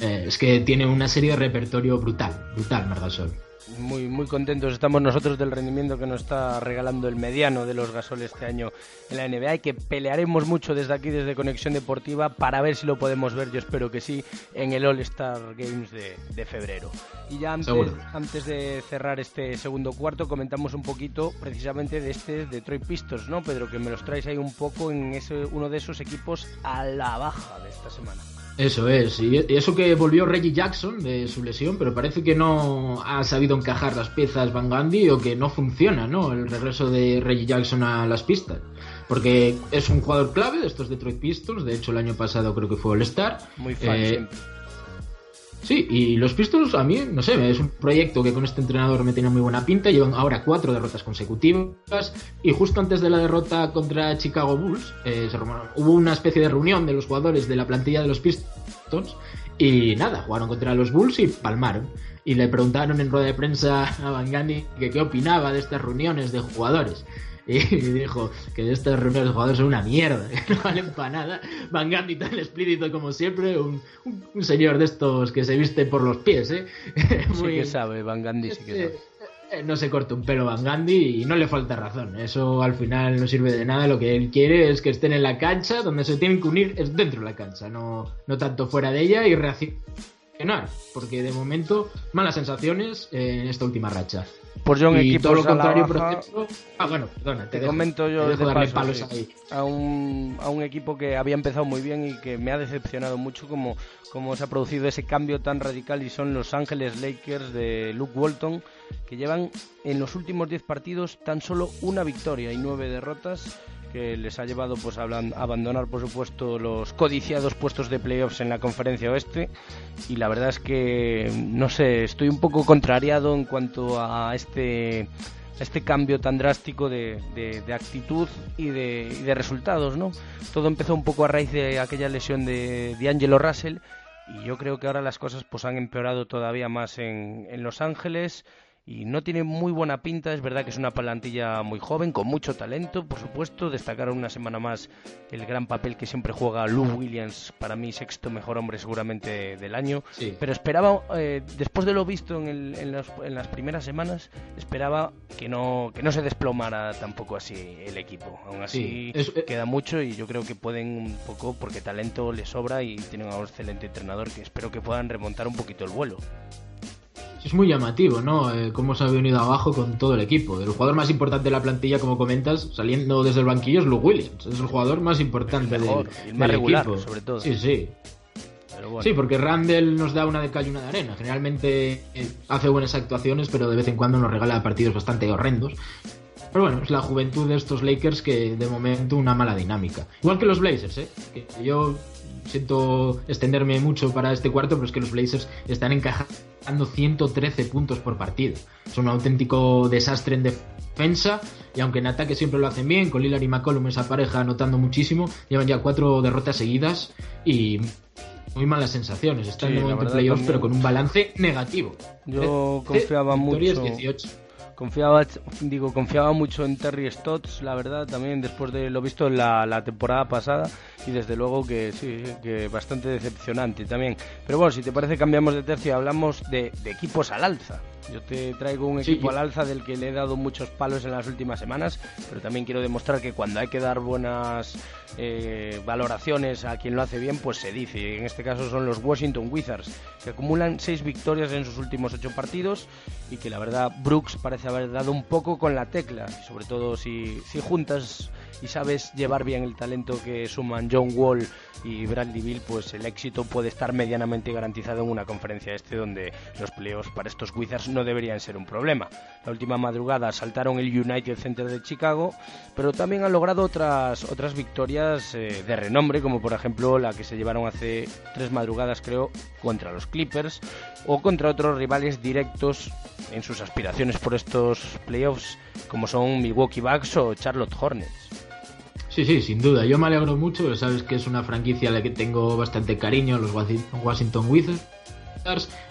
Eh, es que tiene una serie de repertorio brutal, brutal Margasol muy, muy contentos estamos nosotros del rendimiento que nos está regalando el mediano de los gasoles este año en la NBA y que pelearemos mucho desde aquí, desde Conexión Deportiva, para ver si lo podemos ver, yo espero que sí, en el All-Star Games de, febrero. Y ya antes, antes de cerrar este segundo cuarto, comentamos un poquito precisamente de este Detroit Pistons, ¿no, Pedro? Que me los traes ahí un poco en ese, uno de esos equipos a la baja de esta semana. Eso es, y eso que volvió Reggie Jackson de su lesión, pero parece que no ha sabido encajar las piezas Van Gundy o que no funciona, ¿no? El regreso de Reggie Jackson a las pistas. Porque es un jugador clave de estos Detroit Pistons, de hecho el año pasado creo que fue All-Star. Muy fácil. Sí, y los Pistols a mí, no sé, es un proyecto que con este entrenador me tiene muy buena pinta. Llevan ahora cuatro derrotas consecutivas y justo antes de la derrota contra Chicago Bulls eh, hubo una especie de reunión de los jugadores de la plantilla de los Pistons y nada, jugaron contra los Bulls y palmaron. Y le preguntaron en rueda de prensa a Van Gundy que qué opinaba de estas reuniones de jugadores. y dijo que estas reuniones de jugadores son una mierda, que no valen para nada. Van Gandhi tan explícito como siempre, un, un, señor de estos que se viste por los pies, ¿eh? Muy, sí que sabe, Van Gandhi sí que sabe. Eh, no se corta un pelo Van Gandhi y no le falta razón. Eso al final no sirve de nada. Lo que él quiere es que estén en la cancha, donde se tienen que unir es dentro de la cancha, no, no tanto fuera de ella y reaccionar porque de momento malas sensaciones en esta última racha. Pues yo y todo lo contrario, por ejemplo. Ah, bueno, perdona, te, comento yo a, un, a un equipo que había empezado muy bien y que me ha decepcionado mucho como, como se ha producido ese cambio tan radical y son Los Ángeles Lakers de Luke Walton, que llevan en los últimos 10 partidos tan solo una victoria y nueve derrotas que les ha llevado pues a abandonar por supuesto los codiciados puestos de playoffs en la conferencia oeste. Y la verdad es que no sé estoy un poco contrariado en cuanto a este este cambio tan drástico de, actitud y de, de, resultados, ¿no? Todo empezó un poco a raíz de aquella lesión de, de Angelo Russell. Y yo creo que ahora las cosas pues han empeorado todavía más en, en Los Ángeles y no tiene muy buena pinta. Es verdad que es una plantilla muy joven, con mucho talento, por supuesto. Destacaron una semana más el gran papel que siempre juega Lou Williams, para mí sexto mejor hombre seguramente del año. Pero esperaba, eh, después de lo visto en, en, las primeras semanas, esperaba que no, que no se desplomara tampoco así el equipo. Aún así eh, queda mucho y yo creo que pueden un poco, porque talento les sobra y tienen a un excelente entrenador que espero que puedan remontar un poquito el vuelo es muy llamativo, ¿no? Eh, cómo se ha venido abajo con todo el equipo. El jugador más importante de la plantilla, como comentas, saliendo desde el banquillo es Luke Williams. Es el jugador más importante del, equipo. sobre todo. Sí, sí. Sí, porque Randall nos da una de cal y una de arena. Generalmente eh, hace buenas actuaciones, pero de vez en cuando nos regala partidos bastante horrendos. Pero bueno, es la juventud de estos Lakers que de momento una mala dinámica. Igual que los Blazers, ¿eh? Que yo siento extenderme mucho para este cuarto, pero es que los Blazers están encajando 113 puntos por partido. Es un auténtico desastre en defensa y aunque en ataque siempre lo hacen bien, con Lillard y McCollum esa pareja anotando muchísimo, llevan ya cuatro derrotas seguidas y muy malas sensaciones. Están en momento playoffs, pero con un balance negativo. Yo confiaba mucho. 18 confiaba digo confiaba mucho en Terry Stotts la verdad también después de lo visto en la, temporada pasada y desde luego que sí que bastante decepcionante también. Pero bueno si te parece cambiamos de tercio y hablamos de, equipos al alza. Yo te traigo un equipo al alza del que le he dado muchos palos en las últimas semanas pero también quiero demostrar que cuando hay que dar buenas eh, valoraciones a quien lo hace bien pues se dice en este caso son los Washington Wizards que acumulan seis victorias en sus últimos ocho partidos y que la verdad Brooks parece haber dado un poco con la tecla, sobre todo si, si juntas y sabes llevar bien el talento que suman John Wall y Bradley Bill, pues el éxito puede estar medianamente garantizado en una conferencia este donde los playoffs para estos Wizards no deberían ser un problema. La última madrugada saltaron el United Center de Chicago, pero también han logrado otras, otras victorias eh, de renombre, como por ejemplo la que se llevaron hace tres madrugadas creo contra los Clippers o contra otros rivales directos en sus aspiraciones por estos playoffs como son Milwaukee Bucks o Charlotte Hornets. Sí, sí, sin duda. Yo me alegro mucho, sabes que es una franquicia a la que tengo bastante cariño, los Washington Wizards.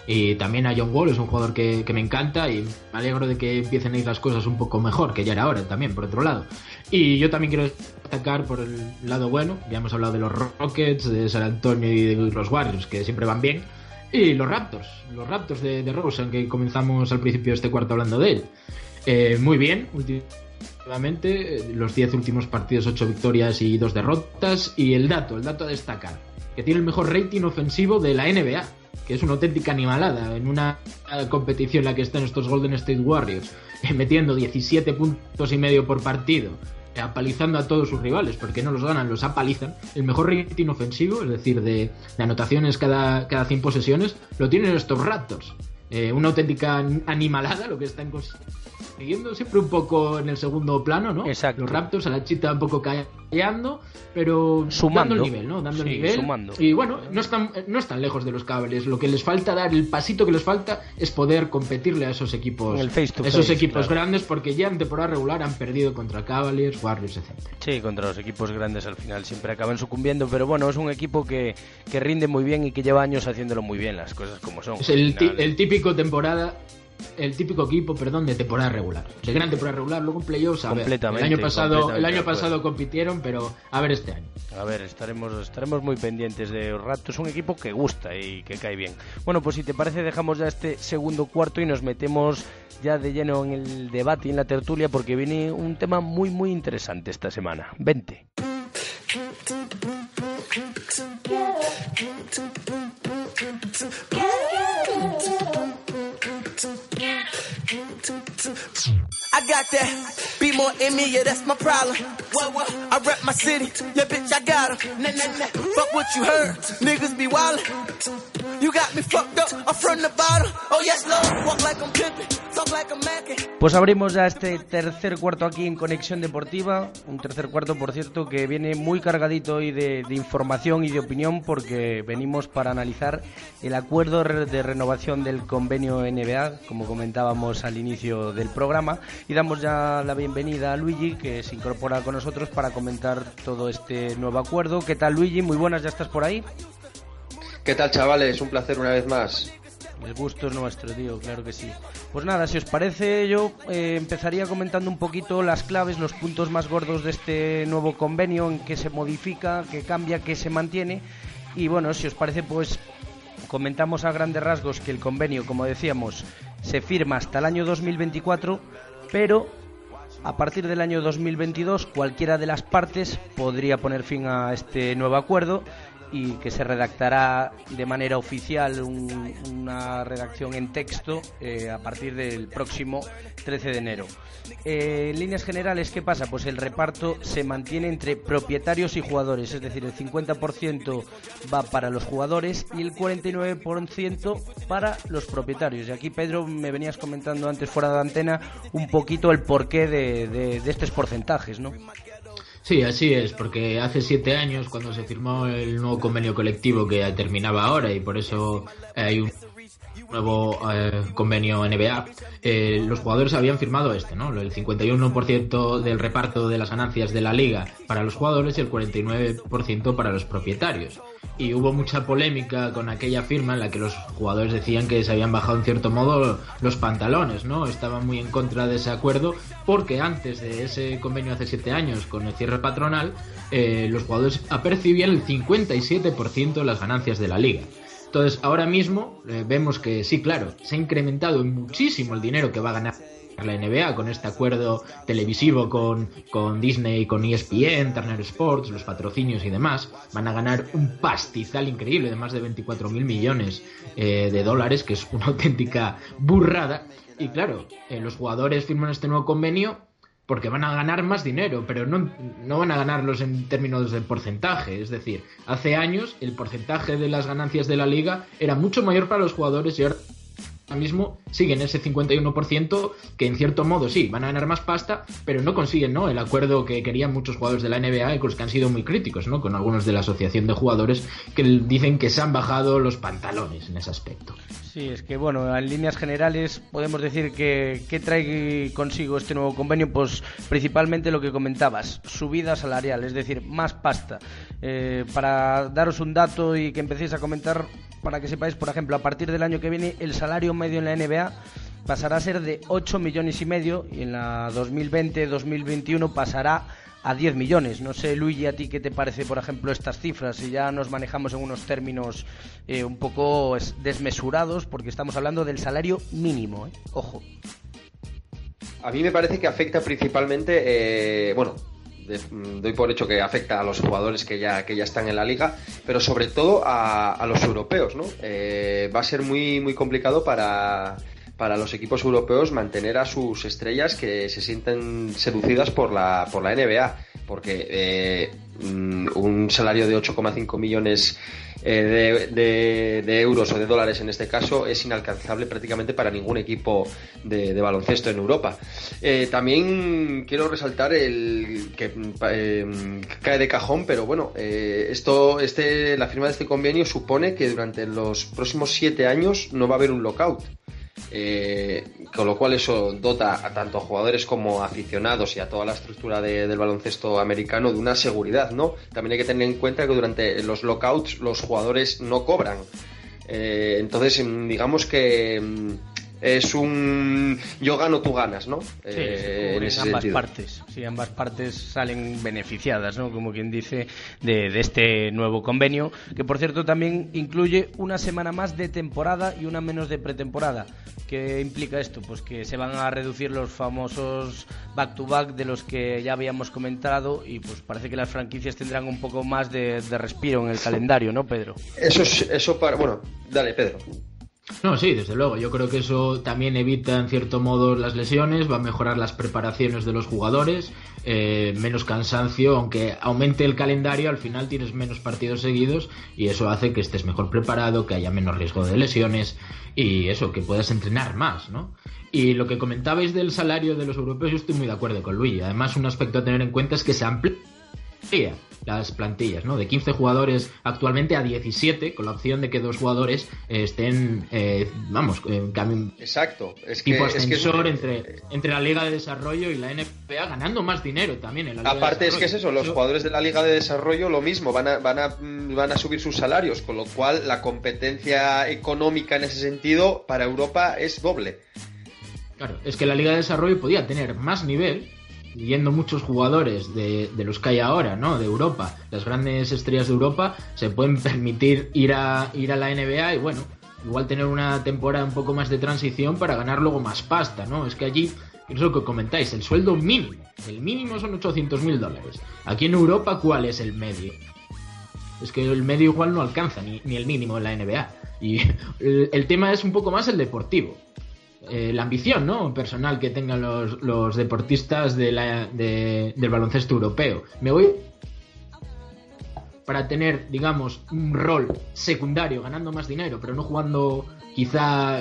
Y también a John Wall, es un jugador que, me encanta y me alegro de que empiecen a ir las cosas un poco mejor, que ya era hora también, por otro lado. Y yo también quiero destacar por el lado bueno, ya hemos hablado de los Rockets, de San Antonio y de los Warriors, que siempre van bien. Y los Raptors, los Raptors de, de Rose, aunque comenzamos al principio de este cuarto hablando de él. Eh, muy bien, eh, los 10 últimos partidos, 8 victorias y 2 derrotas. Y el dato, el dato a destacar, que tiene el mejor rating ofensivo de la NBA, que es una auténtica animalada en una competición en la que están estos Golden State Warriors, eh, metiendo 17 puntos y medio por partido, eh, apalizando a todos sus rivales, porque no los ganan, los apalizan. El mejor rating ofensivo, es decir, de, anotaciones cada, cada 100 posesiones, lo tienen estos Raptors. Una auténtica animalada lo que están siguiendo siempre un poco en el segundo plano, ¿no? Exacto. Los Raptors a la chita un poco callando, pero sumando el nivel, ¿no? Dando el nivel. Y bueno, no están, no están lejos de los cables. Lo que les falta dar, el pasito que les falta, es poder competirle a esos equipos, esos equipos grandes, porque ya en temporada regular han perdido contra Cavaliers, Warriors, etc. Sí, contra los equipos grandes al final siempre acaban sucumbiendo, pero bueno, es un equipo que, que rinde muy bien y que lleva años haciéndolo muy bien, las cosas como son. Es el, el típico temporada el típico equipo, perdón, de temporada regular. De gran temporada regular, luego en playoffs, a el año pasado, el año pasado compitieron, pero a ver este año. A ver, estaremos, estaremos muy pendientes de Es un equipo que gusta y que cae bien. Bueno, pues si te parece, dejamos ya este segundo cuarto y nos metemos ya de lleno en el debate y en la tertulia porque viene un tema muy, muy interesante esta semana. Vente. I got that. Be more in me, yeah, that's my problem. I rep my city. Yeah, bitch, I got nah. Fuck what you heard. Niggas be wildin'. You got me fucked up. I'm from the bottom. Oh, yes, Lord. Walk like I'm pimpin'. Pues abrimos ya este tercer cuarto aquí en Conexión Deportiva. Un tercer cuarto, por cierto, que viene muy cargadito hoy de, de información y de opinión porque venimos para analizar el acuerdo de renovación del convenio NBA, como comentábamos al inicio del programa. Y damos ya la bienvenida a Luigi, que se incorpora con nosotros para comentar todo este nuevo acuerdo. ¿Qué tal, Luigi? Muy buenas, ¿ya estás por ahí? ¿Qué tal, chavales? Un placer una vez más. El gusto es nuestro, tío, claro que sí. Pues nada, si os parece, yo eh, empezaría comentando un poquito las claves, los puntos más gordos de este nuevo convenio, en qué se modifica, qué cambia, qué se mantiene. Y bueno, si os parece, pues comentamos a grandes rasgos que el convenio, como decíamos, se firma hasta el año 2024, pero a partir del año 2022 cualquiera de las partes podría poner fin a este nuevo acuerdo y que se redactará de manera oficial un- una redacción en texto eh, a partir del próximo 13 de enero. Eh, en líneas generales, ¿qué pasa? Pues el reparto se mantiene entre propietarios y jugadores, es decir, el 50% va para los jugadores y el 49% para los propietarios. Y aquí, Pedro, me venías comentando antes fuera de antena un poquito el porqué de, de, de estos porcentajes, ¿no? Sí, así es, porque hace siete años cuando se firmó el nuevo convenio colectivo que terminaba ahora y por eso hay un nuevo eh, convenio NBA, eh, los jugadores habían firmado este, ¿no? El 51% del reparto de las ganancias de la liga para los jugadores y el 49% para los propietarios. Y hubo mucha polémica con aquella firma en la que los jugadores decían que se habían bajado en cierto modo los pantalones, ¿no? Estaban muy en contra de ese acuerdo porque antes de ese convenio hace siete años con el cierre patronal, eh, los jugadores apercibían el 57% de las ganancias de la liga. Entonces, ahora mismo eh, vemos que sí, claro, se ha incrementado muchísimo el dinero que va a ganar la NBA con este acuerdo televisivo con, con Disney, con ESPN, Turner Sports, los patrocinios y demás. Van a ganar un pastizal increíble de más de 24 mil millones eh, de dólares, que es una auténtica burrada. Y claro, eh, los jugadores firman este nuevo convenio porque van a ganar más dinero, pero no, no van a ganarlos en términos de porcentaje. Es decir, hace años el porcentaje de las ganancias de la liga era mucho mayor para los jugadores y ahora mismo siguen ese 51% que en cierto modo sí, van a ganar más pasta, pero no consiguen ¿no? el acuerdo que querían muchos jugadores de la NBA con los que han sido muy críticos, ¿no? con algunos de la asociación de jugadores que dicen que se han bajado los pantalones en ese aspecto. Sí, es que bueno, en líneas generales podemos decir que ¿qué trae consigo este nuevo convenio? Pues principalmente lo que comentabas, subida salarial, es decir, más pasta. Eh, para daros un dato y que empecéis a comentar, para que sepáis, por ejemplo, a partir del año que viene el salario medio en la NBA pasará a ser de 8 millones y medio y en la 2020-2021 pasará a 10 millones. No sé, Luigi, a ti qué te parece, por ejemplo, estas cifras. Si ya nos manejamos en unos términos eh, un poco es- desmesurados, porque estamos hablando del salario mínimo, ¿eh? Ojo. A mí me parece que afecta principalmente, eh, bueno, de- mm, doy por hecho que afecta a los jugadores que ya, que ya están en la liga, pero sobre todo a, a los europeos, ¿no? Eh, va a ser muy, muy complicado para, para los equipos europeos mantener a sus estrellas que se sienten seducidas por la, por la NBA, porque eh, mm, un salario de 8,5 millones eh, de, euros o de dólares en este caso es inalcanzable prácticamente para ningún equipo de, baloncesto en Europa. Eh, también quiero resaltar el que eh, cae de cajón, pero bueno, eh, esto, este, la firma de este convenio supone que durante los próximos siete años no va a haber un lockout. Eh, con lo cual eso dota a tanto a jugadores como aficionados y a toda la estructura de- del baloncesto americano de una seguridad, ¿no? También hay que tener en cuenta que durante los lockouts los jugadores no cobran. Eh, entonces, mm, digamos que mm, es un yo gano, tú ganas, ¿no? Sí, Eh, en ese ambas sentido. partes. Sí, ambas partes salen beneficiadas, ¿no? Como quien dice, de, de este nuevo convenio, que por cierto también incluye una semana más de temporada y una menos de pretemporada. ¿Qué implica esto? Pues que se van a reducir los famosos back-to-back de los que ya habíamos comentado y pues parece que las franquicias tendrán un poco más de, de respiro en el calendario, ¿no, Pedro? Eso, es- eso para. Bueno, dale, Pedro. No, sí, desde luego. Yo creo que eso también evita en cierto modo las lesiones, va a mejorar las preparaciones de los jugadores, eh, menos cansancio, aunque aumente el calendario, al final tienes menos partidos seguidos y eso hace que estés mejor preparado, que haya menos riesgo de lesiones y eso, que puedas entrenar más, ¿no? Y lo que comentabais del salario de los europeos, yo estoy muy de acuerdo con Luis. Además, un aspecto a tener en cuenta es que se amplía las plantillas, ¿no? De 15 jugadores actualmente a 17, con la opción de que dos jugadores eh, estén, eh, vamos, en cambio. Exacto. Es que, tipo ascensor entre, entre la Liga de Desarrollo y la NBA, ganando más dinero también en la Liga Aparte, es que es eso, los jugadores de la Liga de Desarrollo lo mismo, van a, van, a, van a subir sus salarios, con lo cual la competencia económica en ese sentido para Europa es doble. Claro, es que la Liga de Desarrollo podía tener más nivel viendo muchos jugadores de, los que hay ahora, ¿no? De Europa, las grandes estrellas de Europa, se pueden permitir ir a, ir a la NBA y bueno, igual tener una temporada un poco más de transición para ganar luego más pasta, ¿no? Es que allí, es lo que comentáis, el sueldo mínimo, el mínimo son 800 mil dólares. Aquí en Europa, ¿cuál es el medio? Es que el medio igual no alcanza ni, ni el mínimo en la NBA. Y el tema es un poco más el deportivo. Eh, la ambición ¿no? personal que tengan los, deportistas de del baloncesto europeo. Me voy para tener, digamos, un rol secundario, ganando más dinero, pero no jugando quizá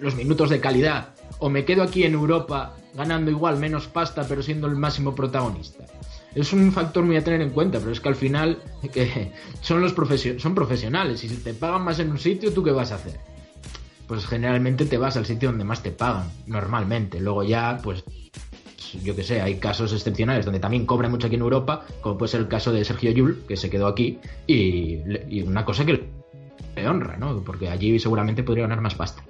los minutos de calidad. O me quedo aquí en Europa ganando igual menos pasta, pero siendo el máximo protagonista. Es un factor muy a tener en cuenta, pero es que al final que son los son profesionales y si te pagan más en un sitio, ¿tú qué vas a hacer? Pues generalmente te vas al sitio donde más te pagan, normalmente. Luego ya, pues, yo que sé, hay casos excepcionales donde también cobran mucho aquí en Europa, como puede ser el caso de Sergio Yul, que se quedó aquí, y, y una cosa que le honra, ¿no? Porque allí seguramente podría ganar más pasta.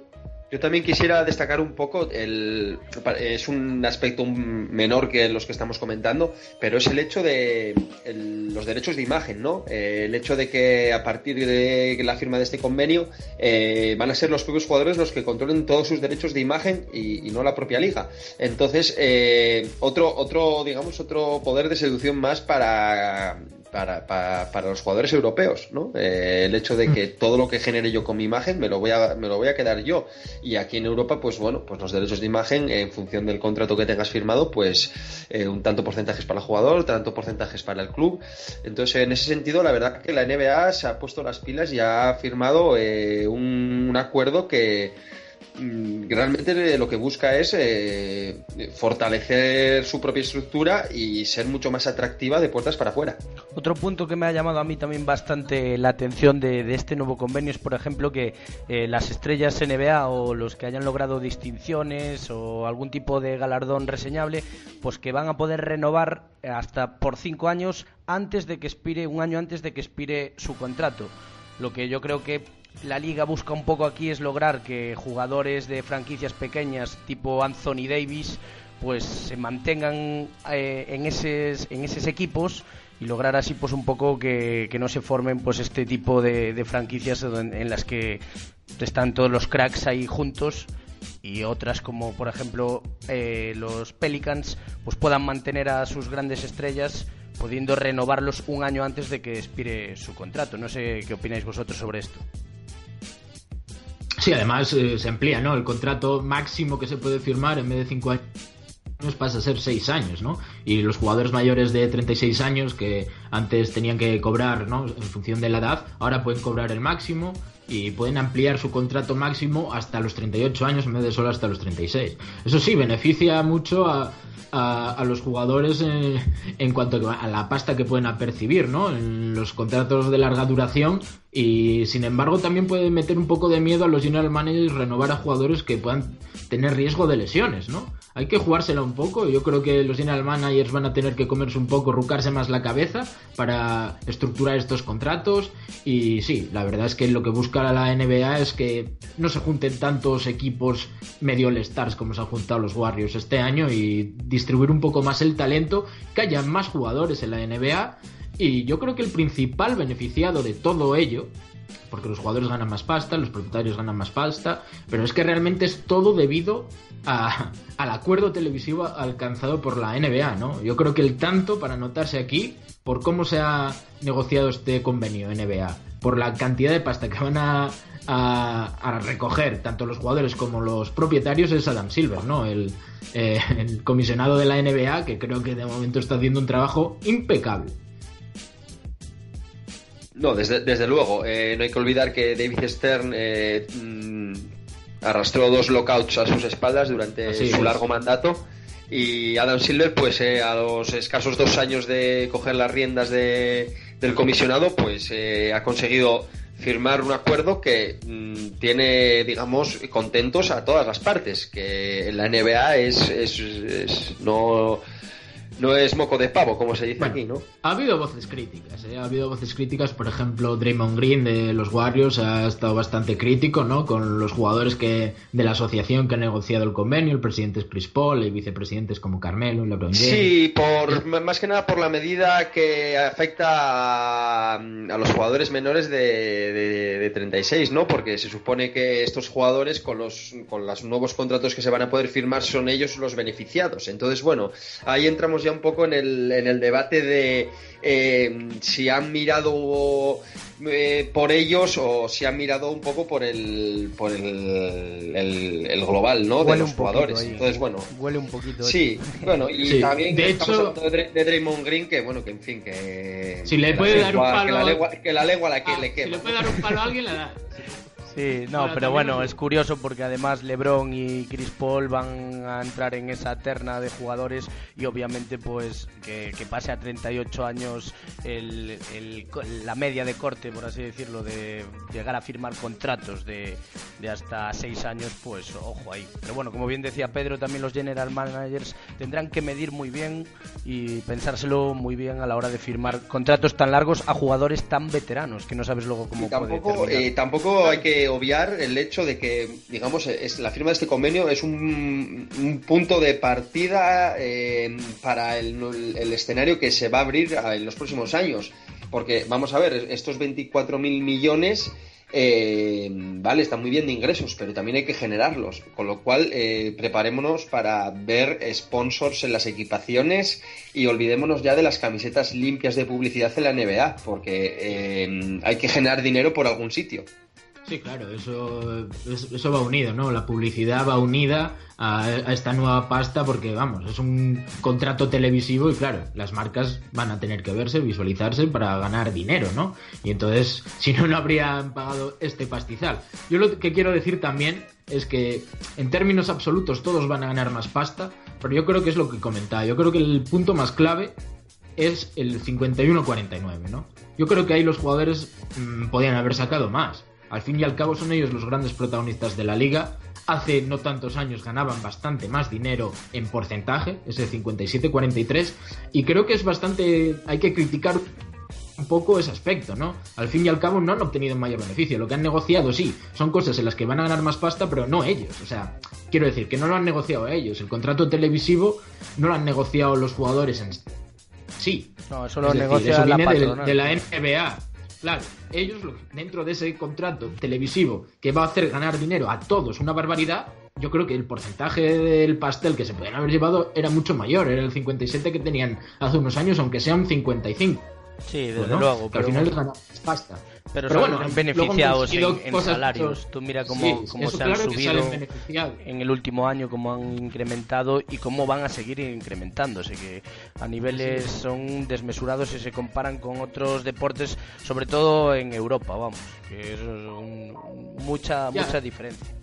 Yo también quisiera destacar un poco, el, es un aspecto menor que los que estamos comentando, pero es el hecho de los derechos de imagen, ¿no? Eh, el hecho de que a partir de la firma de este convenio eh, van a ser los propios jugadores los que controlen todos sus derechos de imagen y, no la propia liga. Entonces, eh, otro, otro, digamos, otro poder de seducción más para para, para, los jugadores europeos, ¿no? Eh, el hecho de que mm. todo lo que genere yo con mi imagen me lo voy a me lo voy a quedar yo y aquí en Europa pues bueno pues los derechos de imagen en función del contrato que tengas firmado pues eh, un tanto porcentajes para el jugador, tanto porcentajes para el club. Entonces en ese sentido la verdad que la NBA se ha puesto las pilas y ha firmado eh, un acuerdo que realmente lo que busca es eh, fortalecer su propia estructura y ser mucho más atractiva de puertas para afuera. Otro punto que me ha llamado a mí también bastante la atención de, este nuevo convenio es, por ejemplo, que eh, las estrellas NBA o los que hayan logrado distinciones o algún tipo de galardón reseñable, pues que van a poder renovar hasta por cinco años antes de que expire, un año antes de que expire su contrato. Lo que yo creo que la liga busca un poco aquí es lograr que jugadores de franquicias pequeñas tipo Anthony Davis pues se mantengan eh, en, esos, en esos equipos y lograr así pues un poco que, no se formen pues este tipo de, franquicias en, las que están todos los cracks ahí juntos y otras como por ejemplo eh, los Pelicans pues puedan mantener a sus grandes estrellas pudiendo renovarlos un año antes de que expire su contrato. No sé qué opináis vosotros sobre esto. Sí, además eh, se amplía, ¿no? El contrato máximo que se puede firmar en vez de cinco años pasa a ser seis años, ¿no? Y los jugadores mayores de 36 años que antes tenían que cobrar, ¿no? En función de la edad, ahora pueden cobrar el máximo y pueden ampliar su contrato máximo hasta los 38 años en vez de solo hasta los 36. Eso sí, beneficia mucho a, a, los jugadores en, cuanto a la pasta que pueden apercibir, ¿no? En los contratos de larga duración y sin embargo también puede meter un poco de miedo a los general managers renovar a jugadores que puedan tener riesgo de lesiones, ¿no? Hay que jugársela un poco, yo creo que los general managers van a tener que comerse un poco, rucarse más la cabeza para estructurar estos contratos. Y sí, la verdad es que lo que busca la NBA es que no se junten tantos equipos medio all-stars como se han juntado los Warriors este año y distribuir un poco más el talento, que haya más jugadores en la NBA y yo creo que el principal beneficiado de todo ello, porque los jugadores ganan más pasta, los propietarios ganan más pasta, pero es que realmente es todo debido al acuerdo televisivo alcanzado por la NBA, ¿no? Yo creo que el tanto para notarse aquí por cómo se ha negociado este convenio NBA por la cantidad de pasta que van a, a, recoger tanto los jugadores como los propietarios es Adam Silver, ¿no? El, eh, comisionado de la NBA, que creo que de momento está haciendo un trabajo impecable. No, desde, luego. Eh, no hay que olvidar que David Stern eh, mm, arrastró dos lockouts a sus espaldas durante su largo mandato. Y Adam Silver, pues a los escasos dos años de coger las riendas de, del comisionado, pues ha conseguido firmar un acuerdo que mm, tiene, digamos, contentos a todas las partes, que la NBA es, es no no es moco de pavo, como se dice aquí, ¿no? Ha habido voces críticas, ¿eh? ha habido voces críticas, por ejemplo, Draymond Green de los Warriors ha estado bastante crítico, ¿no? Con los jugadores que de la asociación que ha negociado el convenio, el presidente es Chris Paul, el vicepresidente es como Carmelo, LeBron James. Sí, por, más que nada por la medida que afecta a, los jugadores menores de, de, 36, ¿no? Porque se supone que estos jugadores con los, con los nuevos contratos que se van a poder firmar son ellos los beneficiados. Entonces, bueno, ahí entramos ya un poco en el, en el debate de eh, si han mirado eh, por ellos o si han mirado un poco por el por el, el, global, ¿no? de los jugadores. Entonces, bueno. Huele un poquito. Sí, bueno, y también de hecho, de, Draymond Green, que bueno, que en fin, que. Si le puede dar un palo. Que la lengua, que la la que le quema. Si le puede dar un palo a alguien, le da. Sí, no, pero bueno, es curioso porque además LeBron y Chris Paul van a entrar en esa terna de jugadores y obviamente pues que, pase a 38 años el, la media de corte, por así decirlo, de llegar a firmar contratos de, de hasta 6 años, pues ojo ahí. Pero bueno, como bien decía Pedro, también los general managers tendrán que medir muy bien y pensárselo muy bien a la hora de firmar contratos tan largos a jugadores tan veteranos que no sabes luego cómo tampoco, eh, tampoco hay que obviar el hecho de que, digamos, es, la firma de este convenio es un, punto de partida eh, para el, escenario que se va a abrir en los próximos años. Porque, vamos a ver, estos 24.000 millones, eh, vale, están muy bien de ingresos, pero también hay que generarlos. Con lo cual, eh, preparémonos para ver sponsors en las equipaciones y olvidémonos ya de las camisetas limpias de publicidad en la NBA, porque hay que generar dinero por algún sitio. Sí, claro, eso, eso va unido, ¿no? La publicidad va unida a, esta nueva pasta porque, vamos, es un contrato televisivo y, claro, las marcas van a tener que verse, visualizarse para ganar dinero, ¿no? Y entonces, si no, no habrían pagado este pastizal. Yo lo que quiero decir también es que, en términos absolutos, todos van a ganar más pasta, pero yo creo que es lo que comentaba. Yo creo que el punto más clave es el 51-49, ¿no? Yo creo que ahí los jugadores mm, podían haber sacado más al fin y al cabo son ellos los grandes protagonistas de la liga. Hace no tantos años ganaban bastante más dinero en porcentaje, ese 57-43, y creo que es bastante... hay que criticar un poco ese aspecto, ¿no? Al fin y al cabo no han obtenido mayor beneficio. Lo que han negociado, sí, son cosas en las que van a ganar más pasta, pero no ellos. O sea, quiero decir que no lo han negociado ellos. El contrato televisivo no lo han negociado los jugadores en sí. No, eso lo negocia la de la NBA. Claro, ellos dentro de ese contrato televisivo que va a hacer ganar dinero a todos una barbaridad, yo creo que el porcentaje del pastel que se pueden haber llevado era mucho mayor, era el 57 que tenían hace unos años, aunque sea un 55. Sí, desde luego. pero al final les pasta. Pero, bueno, beneficiados en, salarios. Tú mira cómo, se han subido en el último año, cómo han incrementado y cómo van a seguir incrementándose, que a niveles son desmesurados si se comparan con otros deportes, sobre todo en Europa, vamos, que es mucha, mucha diferencia.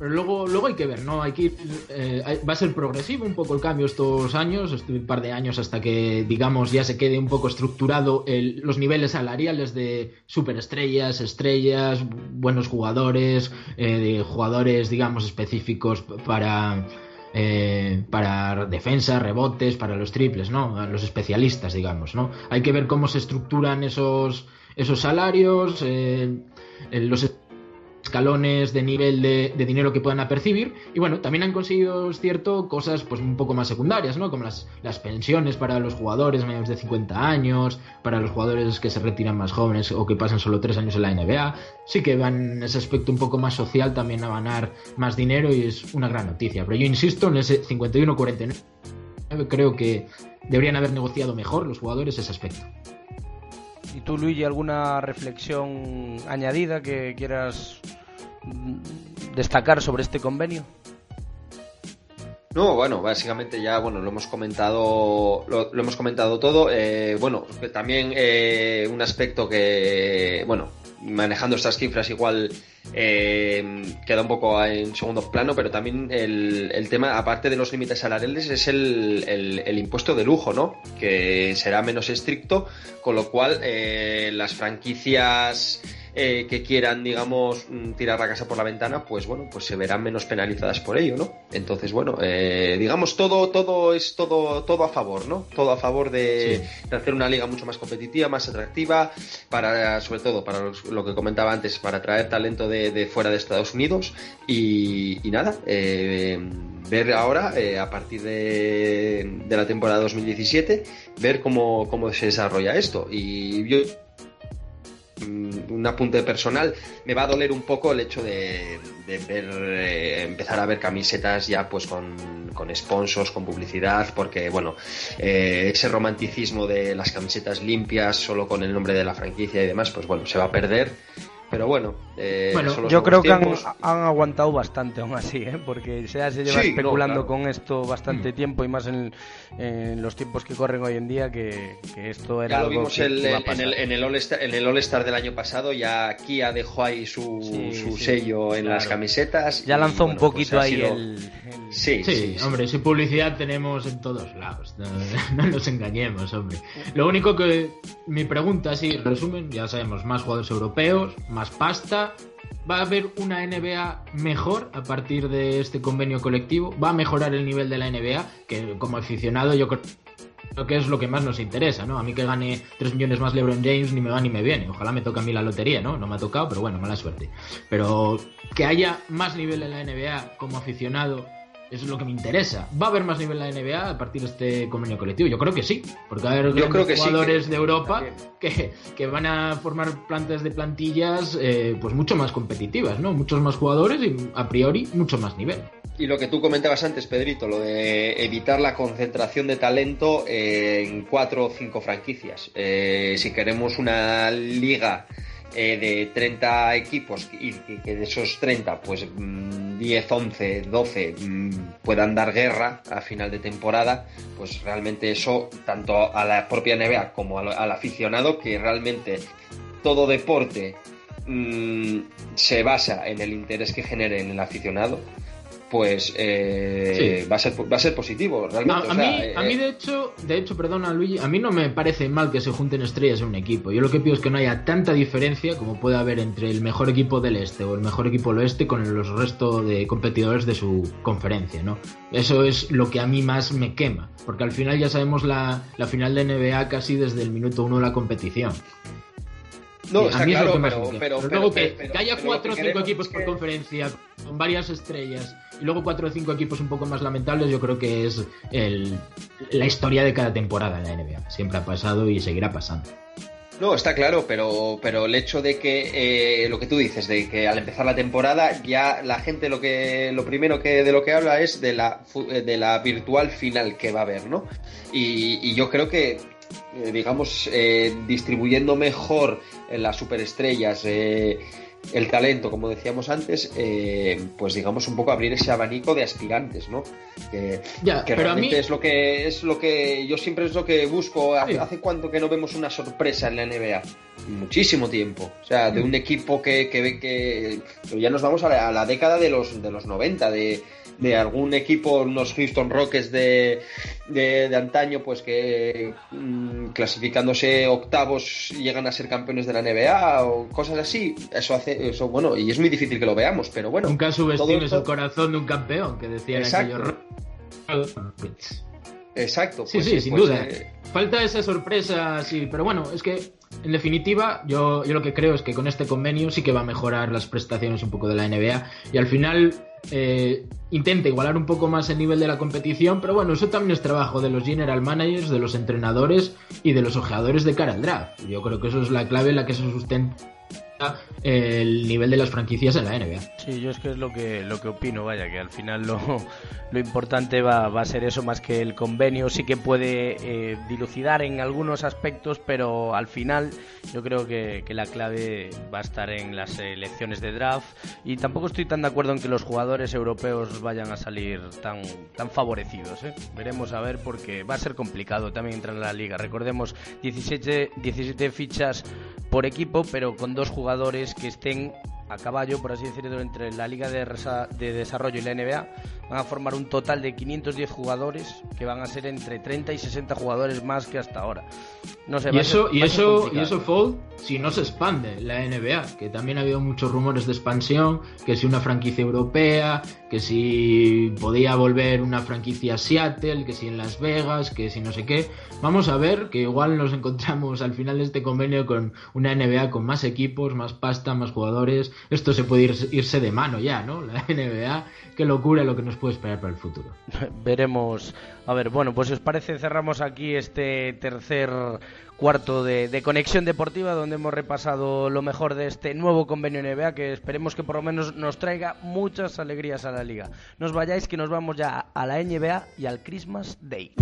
Pero luego, luego hay que ver, ¿no? Hay que ir, eh, va a ser progresivo un poco el cambio estos años, este par de años hasta que, digamos, ya se quede un poco estructurado el, los niveles salariales de superestrellas, estrellas, buenos jugadores, eh, jugadores, digamos, específicos para, eh, para defensa, rebotes, para los triples, ¿no? Los especialistas, digamos, ¿no? Hay que ver cómo se estructuran esos, esos salarios, los escalones de nivel de, dinero que puedan apercibir y bueno, también han conseguido, es cierto, cosas pues un poco más secundarias, ¿no? Como las, pensiones para los jugadores mayores de 50 años, para los jugadores que se retiran más jóvenes o que pasan solo 3 años en la NBA, sí que van ese aspecto un poco más social también a ganar más dinero y es una gran noticia, pero yo insisto en ese 51-49 creo que deberían haber negociado mejor los jugadores ese aspecto. ¿Y tú, Luigi, alguna reflexión añadida que quieras destacar sobre este convenio? No, bueno, básicamente ya, bueno, lo hemos comentado, lo, hemos comentado todo. Eh, bueno, también eh, un aspecto que, bueno, manejando estas cifras igual eh, queda un poco en segundo plano, pero también el, tema, aparte de los límites salariales, es el, el, impuesto de lujo, ¿no? Que será menos estricto, con lo cual las franquicias eh, que quieran, digamos, mm, tirar la casa por la ventana, pues bueno, pues se verán menos penalizadas por ello, ¿no? Entonces, bueno, eh, digamos, todo, todo es todo, todo a favor, ¿no? Todo a favor de, hacer una liga mucho más competitiva, más atractiva, para, sobre todo, para lo, que comentaba antes, para atraer talento de, fuera de Estados Unidos y, nada, eh, ver ahora, a partir de, de, la temporada 2017, ver cómo, cómo se desarrolla esto. Y yo un apunte personal, me va a doler un poco el hecho de, ver, eh, empezar a ver camisetas ya pues con, con sponsors, con publicidad, porque bueno, eh, ese romanticismo de las camisetas limpias, solo con el nombre de la franquicia y demás, pues bueno, se va a perder pero bueno, eh, yo creo que han, aguantado bastante aún así, ¿eh? porque se, se lleva especulando con esto bastante mm. tiempo y más en, los tiempos que corren hoy en día que, esto era ya lo algo vimos en, el, en el All-Star del año pasado, ya Kia dejó ahí su, su sello en las camisetas. Ya lanzó un pues poquito ahí el, Sí, sí, hombre, si publicidad tenemos en todos lados, no, nos engañemos, hombre. Lo único que mi pregunta, así, resumen, ya sabemos, más jugadores europeos, más pasta, ¿Va a haber una NBA mejor a partir de este convenio colectivo? ¿Va a mejorar el nivel de la NBA? Que como aficionado yo creo que es lo que más nos interesa, ¿no? A mí que gane 3 millones más LeBron James ni me va ni me viene. Ojalá me toque a mí la lotería, ¿no? No me ha tocado, pero bueno, mala suerte. Pero que haya más nivel en la NBA como aficionado eso es lo que me interesa. ¿Va a haber más nivel en la NBA a partir de este convenio colectivo? Yo creo que sí, porque va a haber jugadores de Europa que, que, van a formar plantas de plantillas eh, pues mucho más competitivas, ¿no? Muchos más jugadores y a priori mucho más nivel. Y lo que tú comentabas antes, Pedrito, lo de evitar la concentración de talento en cuatro o cinco franquicias. Eh, si queremos una liga eh, de 30 equipos y que de esos 30, pues 10, 11, 12 puedan dar guerra a final de temporada, pues realmente eso, tanto a la propia NBA como al, aficionado, que realmente todo deporte mm, se basa en el interés que genere en el aficionado, pues eh, va, a ser, va a ser positivo realmente. A, mí, eh, de hecho, de hecho, perdona Luigi, a mí no me parece mal que se junten estrellas en un equipo. Yo lo que pido es que no haya tanta diferencia como puede haber entre el mejor equipo del este o el mejor equipo del oeste con los restos de competidores de su conferencia, ¿no? Eso es lo que a mí más me quema, porque al final ya sabemos la, la final de NBA casi desde el minuto uno de la competición. No, está claro, pero, luego que, haya cuatro o cinco equipos por conferencia con varias estrellas y luego cuatro o cinco equipos un poco más lamentables, yo creo que es la historia de cada temporada en la NBA. Siempre ha pasado y seguirá pasando. No, está claro, pero, pero el hecho de que eh, lo que tú dices, de que al empezar la temporada ya la gente lo que lo primero que de lo que habla es de la de la virtual final que va a haber, ¿no? y yo creo que eh, digamos, eh, distribuyendo mejor las superestrellas eh, el talento, como decíamos antes, pues digamos un poco abrir ese abanico de aspirantes, ¿no? Que, realmente es lo que es lo que yo siempre es lo que busco. Hace, cuánto que no vemos una sorpresa en la NBA? Muchísimo tiempo. O sea, de un equipo que, que, que ya nos vamos a la, a la década de los de los 90, de de algún equipo, unos Houston Rockets de, de, antaño, pues que mm, clasificándose octavos llegan a ser campeones de la NBA o cosas así. Eso hace, eso bueno, y es muy difícil que lo veamos, pero bueno. Nunca subestimes el corazón de un campeón, que decía Exacto. Exacto. sí, pues sí, sin pues, duda. Eh, Falta esa sorpresa, sí, pero bueno, es que en definitiva, yo, yo lo que creo es que con este convenio sí que va a mejorar las prestaciones un poco de la NBA y al final eh, intenta igualar un poco más el nivel de la competición, pero bueno, eso también es trabajo de los general managers, de los entrenadores y de los ojeadores de cara al draft. Yo creo que eso es la clave en la que se sustenta el nivel de las franquicias en la NBA. Sí, yo es que es lo que, lo que opino, vaya, que al final lo, lo importante va, va a ser eso más que el convenio, sí que puede eh, dilucidar en algunos aspectos, pero al final yo creo que, que, la clave va a estar en las elecciones de draft y tampoco estoy tan de acuerdo en que los jugadores europeos vayan a salir tan, tan favorecidos. ¿eh? Veremos a ver porque va a ser complicado también entrar en la liga. Recordemos 17, 17 fichas por equipo, pero con dos jugadores que estén a caballo, por así decirlo, entre la Liga de, de, Desarrollo y la NBA. Van a formar un total de 510 jugadores, que van a ser entre 30 y 60 jugadores más que hasta ahora. No sé, y eso, y eso, y eso, Fold, si no se expande la NBA, que también ha habido muchos rumores de expansión, que si una franquicia europea, que si podía volver una franquicia Seattle, que si en Las Vegas, que si no sé qué. Vamos a ver que igual nos encontramos al final de este convenio con una NBA con más equipos, más pasta, más jugadores esto se puede irse de mano ya, ¿no? La NBA, qué locura lo que nos puede esperar para el futuro. Veremos. A ver, bueno, pues si os parece, cerramos aquí este tercer cuarto de, conexión deportiva donde hemos repasado lo mejor de este nuevo convenio NBA que esperemos que por lo menos nos traiga muchas alegrías a la liga. No os vayáis que nos vamos ya a la NBA y al Christmas Day.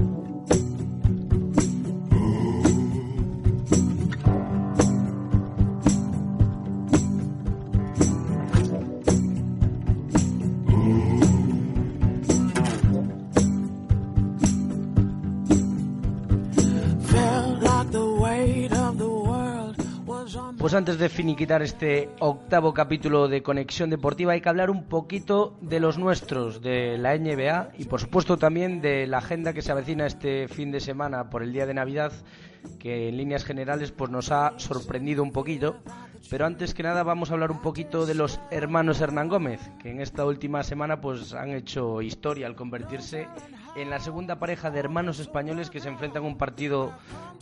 Pues antes de finiquitar este octavo capítulo de Conexión Deportiva hay que hablar un poquito de los nuestros, de la NBA y por supuesto también de la agenda que se avecina este fin de semana por el día de Navidad que en líneas generales pues nos ha sorprendido un poquito. Pero antes que nada vamos a hablar un poquito de los hermanos Hernán Gómez, que en esta última semana pues han hecho historia al convertirse en la segunda pareja de hermanos españoles que se enfrentan a un partido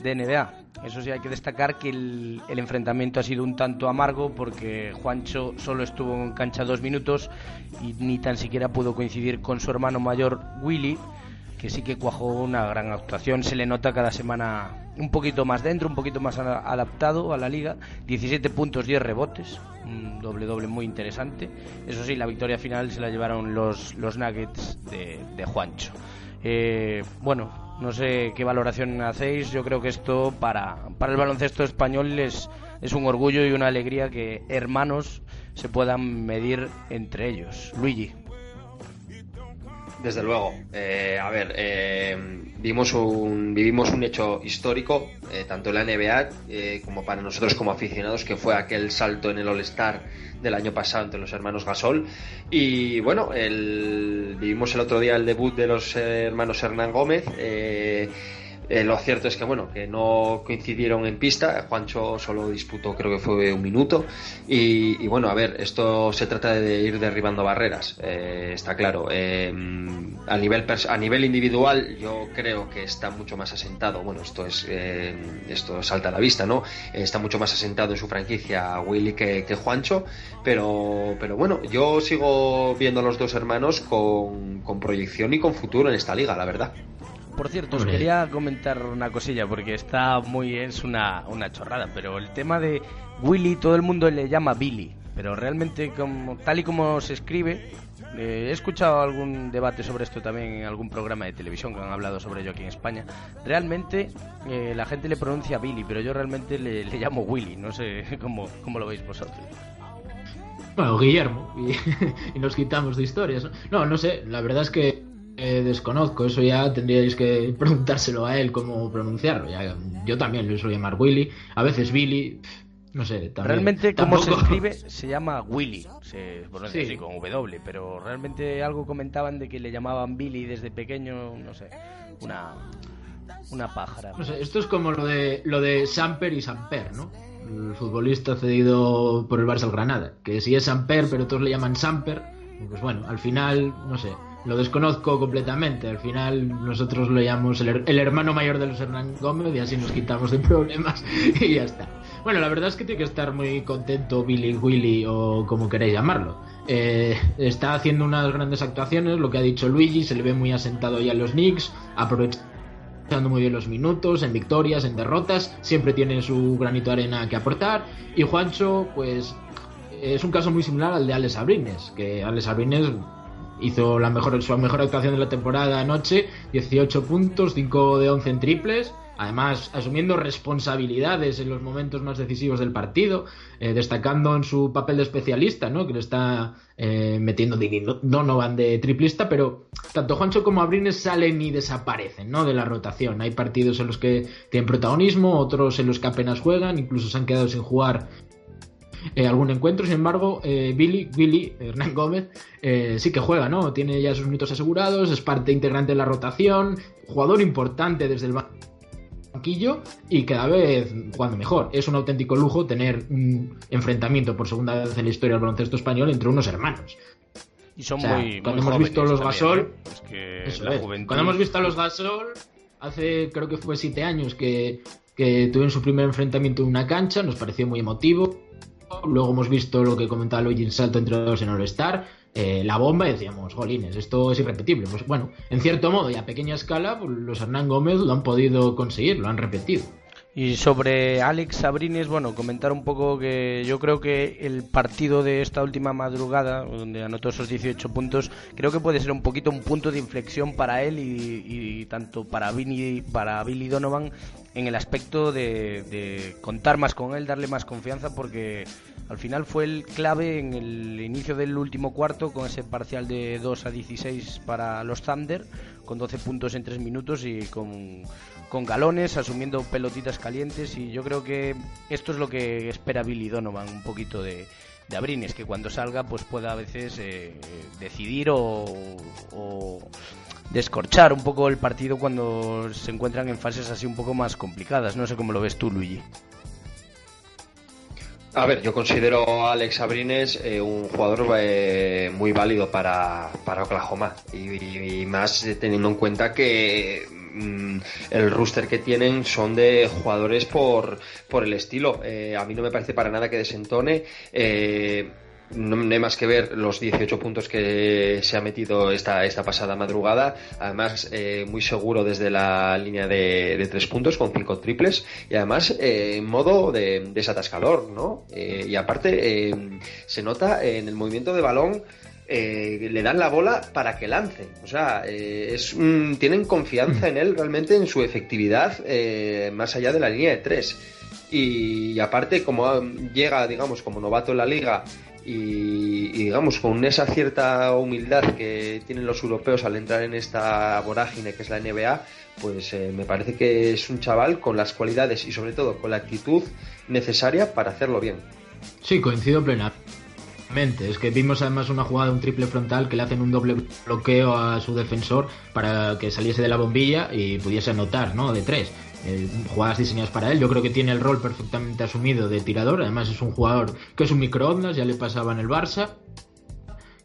de NBA. Eso sí, hay que destacar que el, enfrentamiento ha sido un tanto amargo porque Juancho solo estuvo en cancha dos minutos y ni tan siquiera pudo coincidir con su hermano mayor Willy, que sí que cuajó una gran actuación. Se le nota cada semana un poquito más dentro, un poquito más adaptado a la liga. 17 puntos, 10 rebotes, un doble doble muy interesante. Eso sí, la victoria final se la llevaron los, los Nuggets de Juancho. Eh, bueno, no sé qué valoración hacéis. Yo creo que esto para, para el baloncesto español es, es un orgullo y una alegría que hermanos se puedan medir entre ellos. Luigi. Desde luego. Eh, a ver, eh, un, vivimos un hecho histórico, tanto en la NBA como para nosotros como aficionados, que fue aquel salto en el All-Star del año pasado entre los hermanos Gasol. Y bueno, el, vivimos el otro día el debut de los hermanos Hernán Gómez. Eh, eh, lo cierto es que bueno, que no coincidieron en pista. Juancho solo disputó, creo que fue un minuto. Y, bueno, a ver, esto se trata de ir derribando barreras, eh, está claro. Eh, a nivel a nivel individual, yo creo que está mucho más asentado. Bueno, esto es esto salta a la vista, ¿no? está mucho más asentado en su franquicia Willy que, que, Juancho. Pero, pero bueno, yo sigo viendo a los dos hermanos con, con proyección y con futuro en esta liga, la verdad. Por cierto, os quería comentar una cosilla porque está muy es una, una chorrada, pero el tema de Willy todo el mundo le llama Billy, pero realmente como tal y como se escribe eh, he escuchado algún debate sobre esto también en algún programa de televisión que han hablado sobre ello aquí en España. Realmente eh, la gente le pronuncia Billy, pero yo realmente le, llamo Willy. No sé cómo, cómo lo veis vosotros. Bueno, Guillermo, y, y, nos quitamos de historias. No, no sé, la verdad es que eh, desconozco, eso ya tendríais que preguntárselo a él cómo pronunciarlo. yo también lo suelo llamar Willy, a veces Billy, no sé. realmente, como se escribe, se llama Willy, se pronuncia así con W, pero realmente algo comentaban de que le llamaban Billy desde pequeño, no sé, una, una pájara. No sé, esto es como lo de, lo de Samper y Samper, ¿no? El futbolista cedido por el Barça al Granada, que si es Samper, pero todos le llaman Samper, pues bueno, al final, no sé, lo desconozco completamente. Al final nosotros lo llamamos el, hermano mayor de los Hernán Gómez y así nos quitamos de problemas y ya está. Bueno, la verdad es que tiene que estar muy contento Billy Willy o como queréis llamarlo. Eh, está haciendo unas grandes actuaciones, lo que ha dicho Luigi, se le ve muy asentado ya en los Knicks, aprovechando muy bien los minutos, en victorias, en derrotas, siempre tiene su granito de arena que aportar. Y Juancho, pues es un caso muy similar al de Alex Abrines, que Alex Abrines hizo la mejor, su mejor actuación de la temporada anoche, 18 puntos, 5 de 11 en triples, además asumiendo responsabilidades en los momentos más decisivos del partido, eh, destacando en su papel de especialista, ¿no? que le está eh, metiendo Donovan de triplista, pero tanto Juancho como Abrines salen y desaparecen ¿no? de la rotación. Hay partidos en los que tienen protagonismo, otros en los que apenas juegan, incluso se han quedado sin jugar eh, algún encuentro. Sin embargo, eh, Billy, Billy, Hernán Gómez, eh, sí que juega, ¿no? Tiene ya sus minutos asegurados, es parte integrante de la rotación, jugador importante desde el banquillo y cada vez jugando mejor. Es un auténtico lujo tener un enfrentamiento por segunda vez en la historia del baloncesto español entre unos hermanos. Y son muy, cuando hemos visto los Gasol, cuando hemos visto a los Gasol hace creo que fue siete años que, que tuvieron su primer enfrentamiento en una cancha, nos pareció muy emotivo Luego hemos visto lo que comentaba Luigi en salto entre dos en All-Star. Eh, la bomba y decíamos, jolines, esto es irrepetible. Pues bueno, en cierto modo y a pequeña escala, pues, los Hernán Gómez lo han podido conseguir, lo han repetido. Y sobre Alex Sabrines, bueno, comentar un poco que yo creo que el partido de esta última madrugada, donde anotó esos 18 puntos, creo que puede ser un poquito un punto de inflexión para él y, tanto para, Vinny, para Billy Donovan en el aspecto de, contar más con él, darle más confianza, porque al final fue el clave en el inicio del último cuarto con ese parcial de 2 a 16 para los Thunder, con 12 puntos en 3 minutos y con con galones, asumiendo pelotitas calientes y yo creo que esto es lo que espera Billy Donovan, un poquito de, de Abrines, que cuando salga pues pueda a veces eh, decidir o, o, descorchar un poco el partido cuando se encuentran en fases así un poco más complicadas. No sé cómo lo ves tú, Luigi. A ver, yo considero a Alex Abrines eh, un jugador eh, muy válido para, para Oklahoma y, más teniendo en cuenta que Mm, el rooster que tienen son de jugadores por, por el estilo. Eh, a mí no me parece para nada que desentone. Eh, no, hay más que ver los 18 puntos que se ha metido esta, esta pasada madrugada. Además, eh, muy seguro desde la línea de, de tres puntos con cinco triples. Y además, en modo de desatascador, ¿no? y aparte, se nota en el movimiento de balón eh, le dan la bola para que lance. O sea, eh, es, tienen confianza en él realmente en su efectividad eh, más allá de la línea de tres. Y, aparte, como llega, digamos, como novato en la liga y, digamos, con esa cierta humildad que tienen los europeos al entrar en esta vorágine que es la NBA, pues me parece que es un chaval con las cualidades y sobre todo con la actitud necesaria para hacerlo bien. Sí, coincido plenamente es que vimos además una jugada, un triple frontal que le hacen un doble bloqueo a su defensor para que saliese de la bombilla y pudiese anotar, ¿no? De tres. Eh, jugadas diseñadas para él. Yo creo que tiene el rol perfectamente asumido de tirador. Además es un jugador que es un microondas, ya le pasaba en el Barça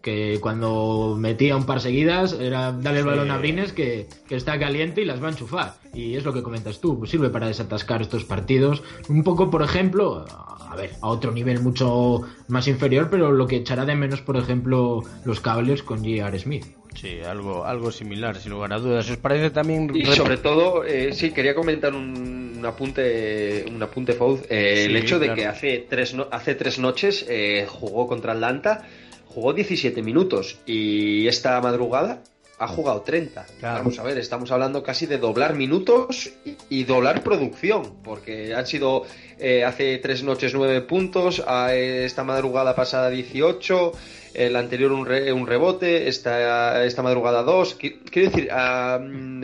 que cuando metía un par seguidas era darle el balón a Brines que, que, está caliente y las va a enchufar. Y es lo que comentas tú, pues sirve para desatascar estos partidos. Un poco, por ejemplo, a ver, a otro nivel mucho más inferior, pero lo que echará de menos, por ejemplo, los Cavaliers con J.R. Smith. Sí, algo, algo similar, sin lugar a dudas. ¿Os parece también...? Y sobre todo, eh, sí, quería comentar un, apunte, un apunte, Fouz. Eh, el hecho de que hace tres, hace tres noches eh, jugó contra Atlanta, jugó 17 minutos y esta madrugada ha jugado 30. Vamos a ver, estamos hablando casi de doblar minutos y, doblar producción, porque han sido eh, hace tres noches 9 puntos, a esta madrugada pasada 18, el anterior un, un rebote, esta, esta madrugada dos. Quiero decir, a,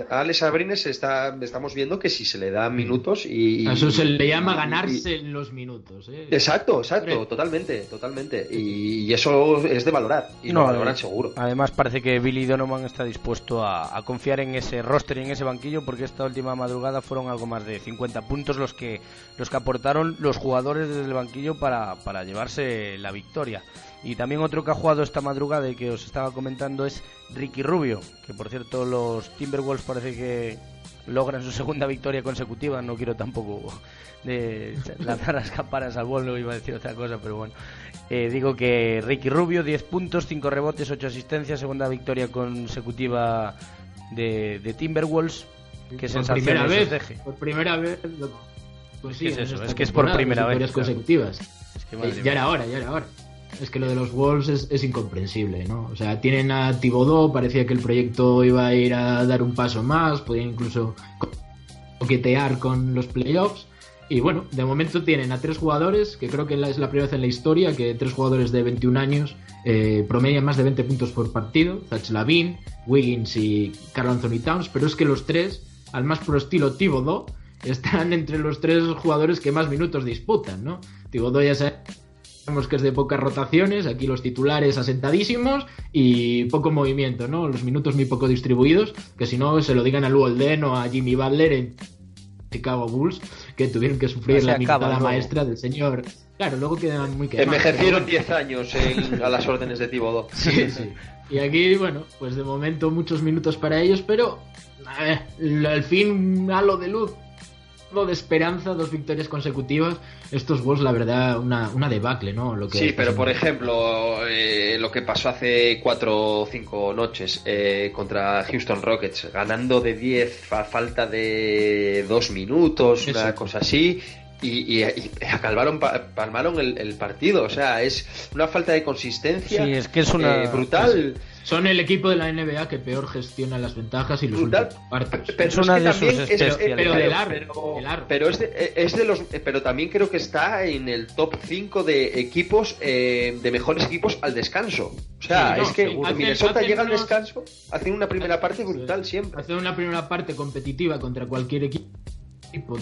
Alex Abrines está, estamos viendo que si se le da minutos y... eso se le llama ganarse los minutos. ¿eh? Exacto, exacto, totalmente, totalmente. Y, eso es de valorar, y no, lo valoran eh, seguro. Además parece que Billy Donovan está dispuesto a, confiar en ese roster y en ese banquillo porque esta última madrugada fueron algo más de 50 puntos los que, los que aportaron los jugadores desde el banquillo para, para llevarse la victoria. Y también otro que ha jugado esta madrugada y que os estaba comentando es Ricky Rubio, que por cierto los Timberwolves parece que logran su segunda victoria consecutiva. No quiero tampoco de lanzar las campanas al vuelo, iba a decir otra cosa, pero bueno. Eh, digo que Ricky Rubio, 10 puntos, 5 rebotes, 8 asistencias, segunda victoria consecutiva de, de Timberwolves. qué por primera vez, deje. por primera vez, pues sí, ¿Qué es eso? Es que es por primera vez, consecutivas. Es que, Eh, ya era hora, ya era hora. Es que lo de los Wolves es, incomprensible, ¿no? O sea, tienen a Thibodeau, parecía que el proyecto iba a ir a dar un paso más, podían incluso co- coquetear con los playoffs. Y bueno, de momento tienen a tres jugadores, que creo que es la primera vez en la historia que tres jugadores de 21 años eh, promedian más de 20 puntos por partido, Zach Lavin, Wiggins y Carl Anthony Towns, pero es que los tres, al más pro estilo Thibodeau, están entre los tres jugadores que más minutos disputan, ¿no? Thibodeau ya sabe Sabemos que es de pocas rotaciones, aquí los titulares asentadísimos y poco movimiento, ¿no? Los minutos muy poco distribuidos, que si no se lo digan a Lou Olden o a Jimmy Butler en Chicago Bulls, que tuvieron que sufrir No la luego. maestra del señor. Claro, luego quedan muy quemados. Envejecieron 10 años en- a las órdenes de Thibodeau. Sí, sí. Y aquí, bueno, pues de momento muchos minutos para ellos, pero al fin halo de luz, algo de esperanza, dos victorias consecutivas. Estos Wolves, la verdad, una, una debacle, ¿no? Lo que Sí, pero por ejemplo, eh, lo que pasó hace cuatro o cinco noches eh, contra Houston Rockets, ganando de 10 a falta de dos minutos, una cosa así, y, y, y acalmaron, palmaron el, el partido. O sea, es una falta de consistencia Sí, es que es una- eh, brutal. Son el equipo de la NBA que peor gestiona las ventajas y los Brutal. últimos cuartos. Pero Es una que de sus también es-. Pero del aro, pero- del pero es de, es de los pero también creo que está en el top 5 de equipos eh, de mejores equipos al descanso o sea Sí, no, es que. Minnesota Hacen- llega al hacen descanso hacen una primera parte brutal siempre Hacer una primera parte competitiva contra cualquier equipo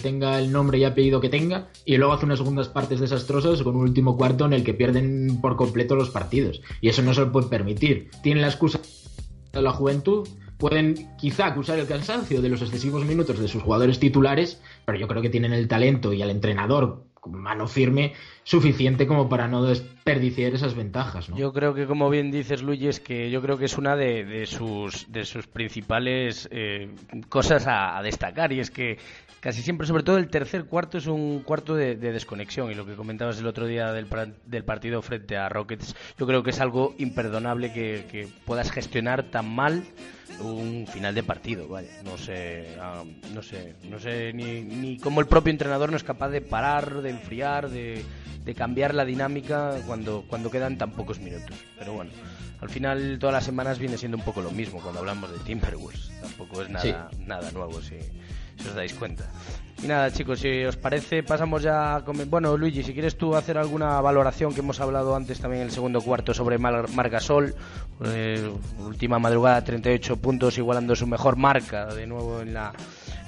tenga el nombre y apellido que tenga y luego hace unas segundas partes desastrosas con un último cuarto en el que pierden por completo los partidos y eso no se lo pueden permitir tienen la excusa de la juventud pueden quizá acusar el cansancio de los excesivos minutos de sus jugadores titulares pero yo creo que tienen el talento y al entrenador mano firme suficiente como para no desperdiciar esas ventajas. Yo creo que, como bien dices, Luigi, es que yo creo que es una de, sus, de sus principales eh, cosas a destacar. Y es que casi siempre, sobre todo el tercer cuarto, es un cuarto de, de desconexión. Y lo que comentabas el otro día del, del partido frente a Rockets, yo creo que es algo imperdonable que, que puedas gestionar tan mal un final de partido, vaya, no sé, ah, no sé, no sé ni, ni cómo el propio entrenador no es capaz de parar, de enfriar, de, de cambiar la dinámica cuando, cuando quedan tan pocos minutos. Pero bueno, al final todas las semanas viene siendo un poco lo mismo cuando hablamos de Timberwolves. Tampoco es nada, nada nuevo si, si os dais cuenta. Y nada, chicos, si os parece, pasamos ya a Bueno, Luigi, si quieres tú hacer alguna valoración que hemos hablado antes también en el segundo cuarto sobre Mar Margasol, eh, última madrugada, 38 puntos, igualando su mejor marca de nuevo en la,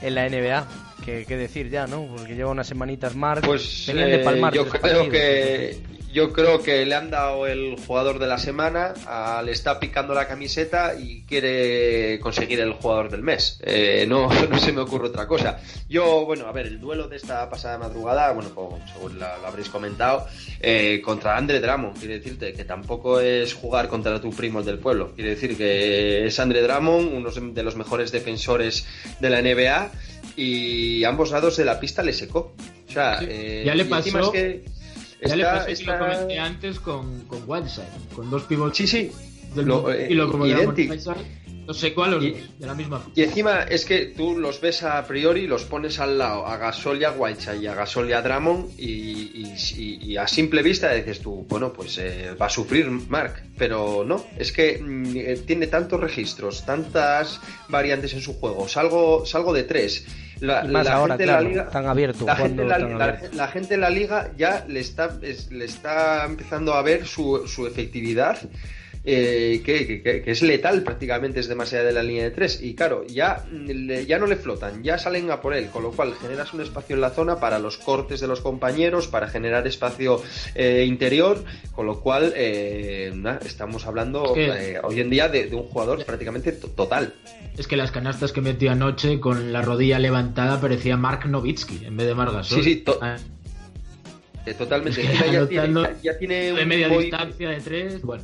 en la NBA. ¿Qué, qué decir ya, no? Porque lleva unas semanitas Marc. pues venían de eh, palmar yo creo partidos. que yo creo que le han dado el jugador de la semana a- le está picando la camiseta y quiere conseguir el jugador del mes Eh, no, no se me ocurre otra cosa yo bueno a ver el duelo de esta pasada madrugada bueno como según la- lo habréis comentado eh, contra Andre Drummond quiere decirte que tampoco es jugar contra tu primo del pueblo quiere decir que es Andre Drummond uno de los mejores defensores de la NBA y ambos lados de la pista le secó o sea Sí, eh, ya le pasó- es que Ya le está- pasó que está- lo comenté antes con, con Whiteside, con dos pivots Sí, sí. del Lo, eh, y lo como. Los secó a los Y- dos, de la misma Y encima es que tú los ves a priori, los pones al lado a Gasol y a Whiteside y a Gasol y a Drummond y, y- y- y a simple vista dices tú, bueno, pues eh, va a sufrir Mark, pero no, es que mm, eh, tiene tantos registros, tantas variantes en su juego, salgo, salgo de tres. La, Y más la ahora, gente claro, en la liga, tan abierto, la gente, en la, tan la- abierto. la gente en la liga ya le está, es- le está empezando a ver su, su efectividad eh, que, que- que- es letal prácticamente, es demasiado de la línea de tres. Y claro, ya, ya no le flotan, ya salen a por él, con lo cual generas un espacio en la zona para los cortes de los compañeros, para generar espacio eh, interior, con lo cual eh, estamos hablando eh, hoy en día de, de un jugador prácticamente to- total. Es que las canastas que metió anoche con la rodilla levantada parecía Mark Novitsky en vez de Marc Gasol. Sí, sí, to- Ah, Eh, totalmente. Es que Encima ya, tiene, ya- tiene de media distancia de tres, bueno.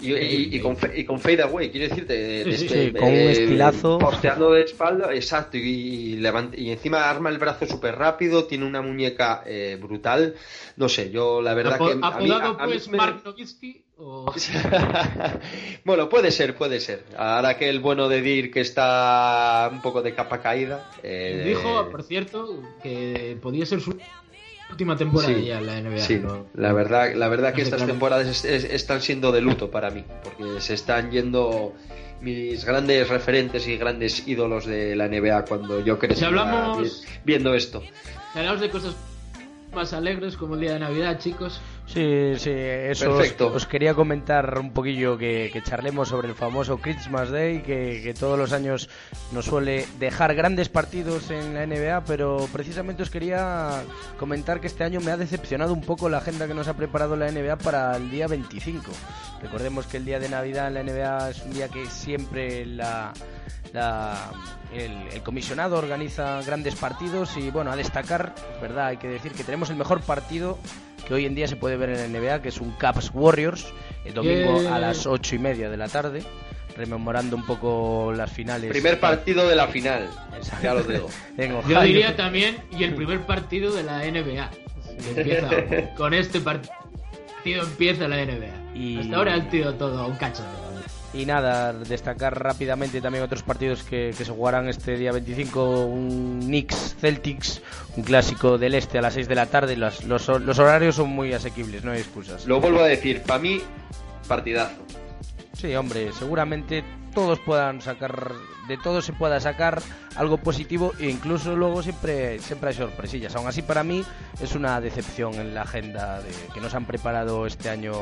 Y, con, y con fade away, quiero decirte, este, con un estilazo. Posteando de espalda, exacto, y, y encima arma el brazo súper rápido, tiene una muñeca eh, brutal. No sé, yo la verdad que. ¿Apodado pues Mark Nowitzki? bueno, puede ser, puede ser. Ahora que el bueno de Dir que está un poco de capa caída. Eh... Dijo, por cierto, que podía ser su última temporada ya en la NBA. Sí, la verdad, la verdad que estas temporadas están siendo de luto para mí, porque se están yendo mis grandes referentes y grandes ídolos de la NBA cuando yo crecí viendo esto. Si hablamos de cosas más alegres como el día de Navidad, chicos. Sí, sí, eso os, quería comentar un poquillo que, charlemos sobre el famoso Christmas Day, que, todos los años nos suele dejar grandes partidos en la NBA, pero precisamente os quería comentar que este año me ha decepcionado un poco la agenda que nos ha preparado la NBA para el día 25. Recordemos que el día de Navidad en la NBA es un día que siempre la, el, el, comisionado organiza grandes partidos y bueno, a destacar, verdad, hay que decir que tenemos el mejor partido que hoy en día se puede ver en la NBA, que es un Caps Warriors, el domingo a las ocho y media de la tarde, rememorando un poco las finales. Primer partido de la final, ya lo digo. Yo diría también, y el primer partido de la NBA. con este partido empieza la NBA. Y... Hasta ahora ha sido todo un cacho. Y nada, destacar rápidamente también otros partidos que, se jugarán este día 25, un Knicks Celtics, un clásico del este a las 6 de la tarde, los, los, los horarios son muy asequibles, no hay excusas. Lo vuelvo a decir, para mí, partidazo. Sí, hombre, seguramente todos puedan sacar de todo se pueda sacar algo positivo e incluso luego siempre siempre hay sorpresillas. Aún así para mí es una decepción en la agenda de, que nos han preparado este año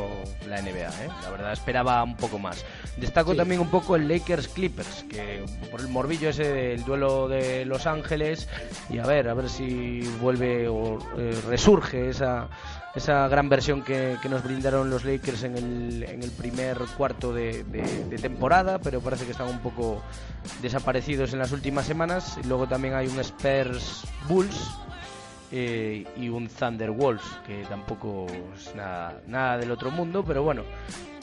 la NBA. ¿eh? La verdad esperaba un poco más. Destaco también un poco el Lakers Clippers, que por el morbillo ese del duelo de Los Ángeles y a ver a ver si vuelve o eh, resurge esa esa gran versión que, nos brindaron los Lakers en el, en el primer cuarto de, temporada, pero parece que están un poco desaparecidos en las últimas semanas. Luego también hay un Spurs Bulls eh, y un Thunder Wolves, que tampoco es nada, nada del otro mundo, pero bueno,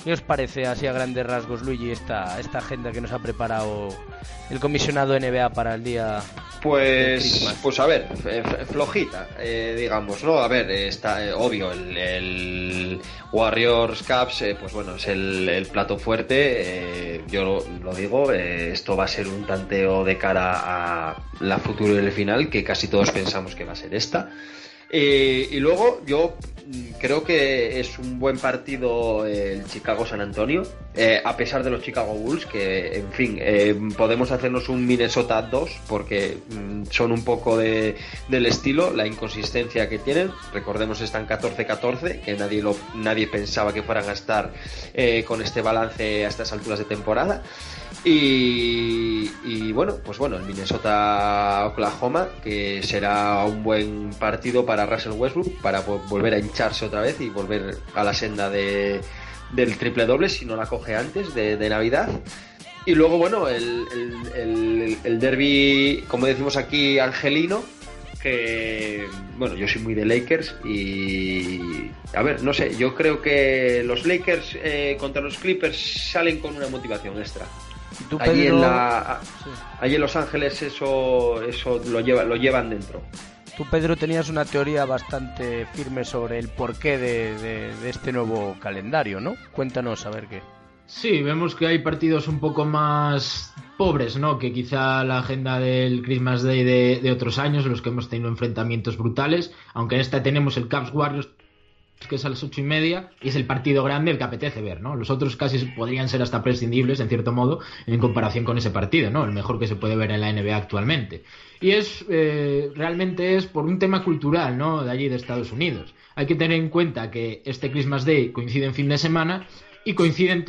¿Qué os parece así a grandes rasgos, Luigi, esta, esta agenda que nos ha preparado el comisionado NBA para el día? Pues, pues a ver, flojita, eh, digamos, ¿no? A ver, está eh, obvio, el, Warriors Caps, eh, pues bueno, es el, plato fuerte. yo lo, digo, esto va a ser un tanteo de cara a la futura del final, que casi todos pensamos que va a ser esta. y luego yo creo que es un buen partido el Chicago-San Antonio, eh, a pesar de los Chicago Bulls, que en fin, eh, podemos hacernos un Minnesota 2 porque mm, son un poco de, del estilo, la inconsistencia que tienen. Recordemos, están 14-14, que nadie, lo, nadie pensaba que fueran a estar eh, con este balance a estas alturas de temporada. Y, bueno, pues bueno, el Minnesota-Oklahoma, que será un buen partido para Russell Westbrook, para volver a hincharse otra vez y volver a la senda de, del triple doble si no la coge antes de, Navidad. Y luego, bueno, el, el, el, derby, como decimos aquí, angelino, que, bueno, yo soy muy de Lakers y, a ver, no sé, yo creo que los Lakers eh, contra los Clippers salen con una motivación extra allí, en la, allí en Los Ángeles eso, eso lo, lleva, lo llevan dentro. Tú, Pedro, tenías una teoría bastante firme sobre el porqué de, de, este nuevo calendario, ¿no? Cuéntanos a ver qué. Sí, vemos que hay partidos un poco más pobres, ¿no? Que quizá la agenda del Christmas Day de, de otros años, los que hemos tenido enfrentamientos brutales, aunque en esta tenemos el Caps Warriors que es a las ocho y media y es el partido grande el que apetece ver, ¿no? Los otros casi podrían ser hasta prescindibles, en cierto modo, en comparación con ese partido, ¿no? El mejor que se puede ver en la NBA actualmente. Y es, eh, realmente es por un tema cultural, ¿no? De allí de Estados Unidos. Hay que tener en cuenta que este Christmas Day coincide en fin de semana y coincide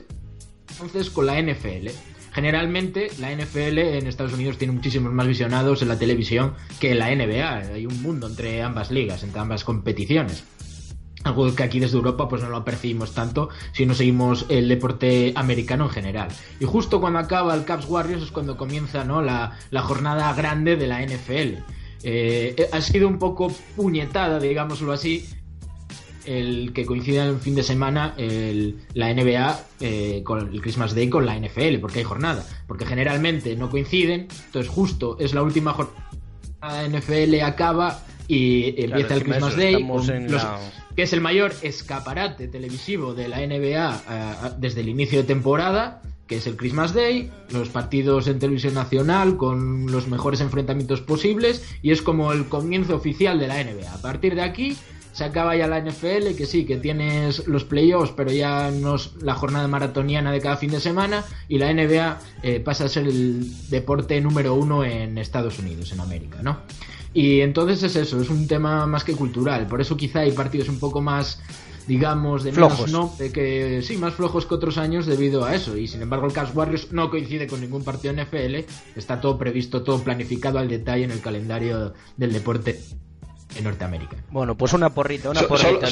entonces con la NFL. Generalmente la NFL en Estados Unidos tiene muchísimos más visionados en la televisión que en la NBA. Hay un mundo entre ambas ligas, entre ambas competiciones algo que aquí desde Europa pues no lo percibimos tanto si no seguimos el deporte americano en general. Y justo cuando acaba el Caps Warriors es cuando comienza ¿no? la, jornada grande de la NFL. Eh, ha sido un poco puñetada, digámoslo así, el que coincida en fin de semana el, la NBA eh, con el Christmas Day con la NFL, porque hay jornada. Porque generalmente no coinciden, entonces justo es la última jornada de NFL acaba y empieza el Christmas Day, que es el mayor escaparate televisivo de la NBA eh, desde el inicio de temporada que es el Christmas Day, los partidos en televisión nacional con los mejores enfrentamientos posibles y es como el comienzo oficial de la NBA. A partir de aquí se acaba ya la NFL, que sí, que tienes los playoffs, pero ya no es la jornada maratoniana de cada fin de semana y la NBA eh, pasa a ser el deporte número uno en Estados Unidos, en América, ¿no? Y entonces es eso, es un tema más que cultural, por eso quizá hay partidos un poco más digamos, de flojos. no, de que sí, más flojos que otros años debido a eso. Y sin embargo, el Cavs Warriors no coincide con ningún partido NFL, está todo previsto, todo planificado al detalle en el calendario del deporte en Norteamérica. Bueno, pues una porrita, una porrita.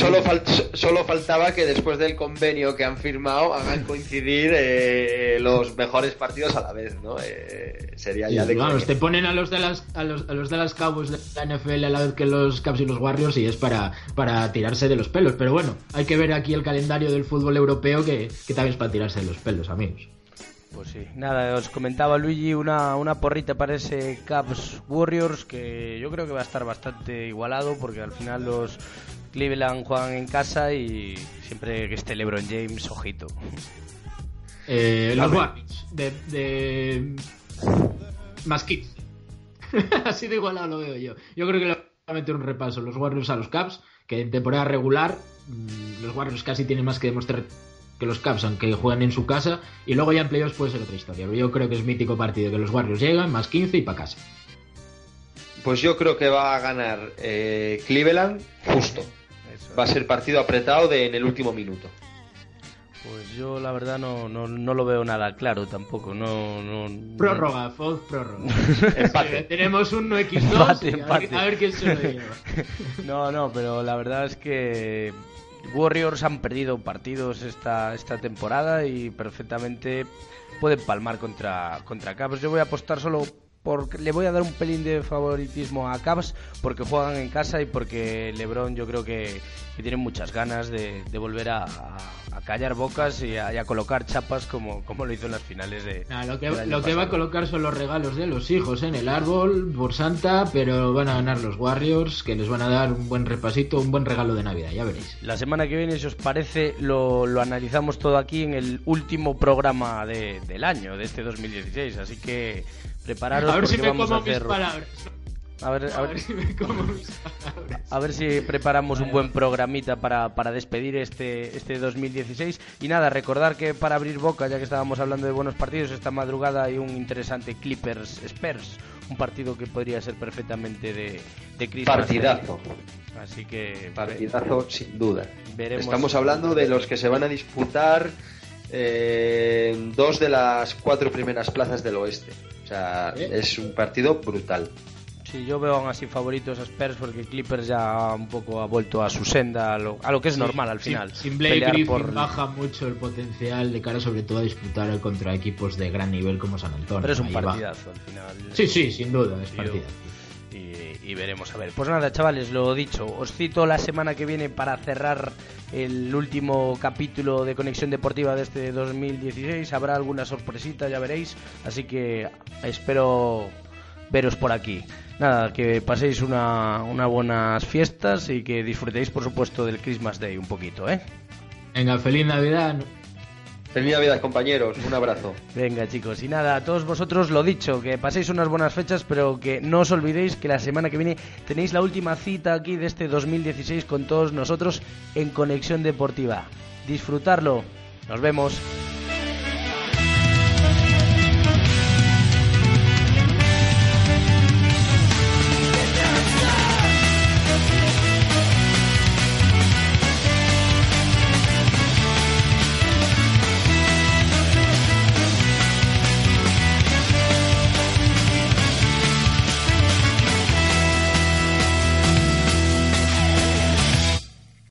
solo, faltaba que después del convenio que han firmado hagan coincidir eh, los mejores partidos a la vez, ¿no? Eh, sería ya de Vamos, te ponen a los de las a los, a los de las Cowboys de la NFL a la vez que los Cavs y los Warriors y es para, para tirarse de los pelos. Pero bueno, hay que ver aquí el calendario del fútbol europeo que, que también es para tirarse de los pelos, amigos. Pues sí, nada, os comentaba Luigi una, una porrita para ese Cavs Warriors que yo creo que va a estar bastante igualado porque al final los Cleveland juegan en casa y siempre que esté LeBron James, ojito. Eh, los Warriors de, de... más kids. Así de igualado lo veo yo. Yo creo que le va a meter un repaso los Warriors a los Cavs, que en temporada regular mm, los Warriors casi tienen más que demostrar que los Cavs, aunque juegan en su casa, y luego ya en playoffs puede ser otra historia. Pero yo creo que es mítico partido que los Warriors llegan, más 15 y para casa. Pues yo creo que va a ganar eh, Cleveland justo. Va a ser partido apretado de, en el último minuto. Pues yo la verdad no, no, no lo veo nada claro tampoco. No, no, prórroga, Foz, prórroga. empate. tenemos un 1x2 A, ver, a, ver, quién se lo lleva. no, no, pero la verdad es que Warriors han perdido partidos esta, esta temporada y perfectamente pueden palmar contra, contra Cavs. Yo voy a apostar solo porque le voy a dar un pelín de favoritismo a Cavs porque juegan en casa y porque LeBron yo creo que, tiene muchas ganas de, volver a, callar bocas y a, colocar chapas como, como lo hizo en las finales de. lo que, lo que va a colocar son los regalos de los hijos en el árbol por Santa, pero van a ganar los Warriors que les van a dar un buen repasito, un buen regalo de Navidad, ya veréis. La semana que viene, si os parece, lo, lo analizamos todo aquí en el último programa de, del año, de este 2016, así que prepararos. A ver si me vamos como a hacer... mis palabras. A ver, a, ver, si me como mis palabras. a ver si preparamos un buen programita para, para despedir este, este 2016. Y nada, recordar que para abrir boca, ya que estábamos hablando de buenos partidos, esta madrugada hay un interesante Clippers Spurs, un partido que podría ser perfectamente de, de Christmas Partidazo. Así que. Partidazo, sin duda. Veremos Estamos hablando de los que se van a disputar eh, dos de las cuatro primeras plazas del oeste. O sea, ¿Eh? es un partido brutal. Sí, yo veo aún así favoritos a Spurs porque Clippers ya un poco ha vuelto a su senda, a lo, a lo que es normal al final. Sin, Blake Griffin baja mucho el potencial de cara sobre todo a disputar contra equipos de gran nivel como San Antonio. Pero es un partidazo al final. Sí, sí, sin duda, es partidazo. Y, veremos a ver. Pues nada, chavales, lo dicho, os cito la semana que viene para cerrar el último capítulo de Conexión Deportiva de este 2016. Habrá alguna sorpresita, ya veréis. Así que espero veros por aquí. Nada, que paséis una, una buenas fiestas y que disfrutéis, por supuesto, del Christmas Day un poquito, ¿eh? Venga, feliz Navidad. Feliz Navidad, compañeros. Un abrazo. Venga, chicos. Y nada, a todos vosotros lo dicho, que paséis unas buenas fechas, pero que no os olvidéis que la semana que viene tenéis la última cita aquí de este 2016 con todos nosotros en Conexión Deportiva. Disfrutarlo. Nos vemos.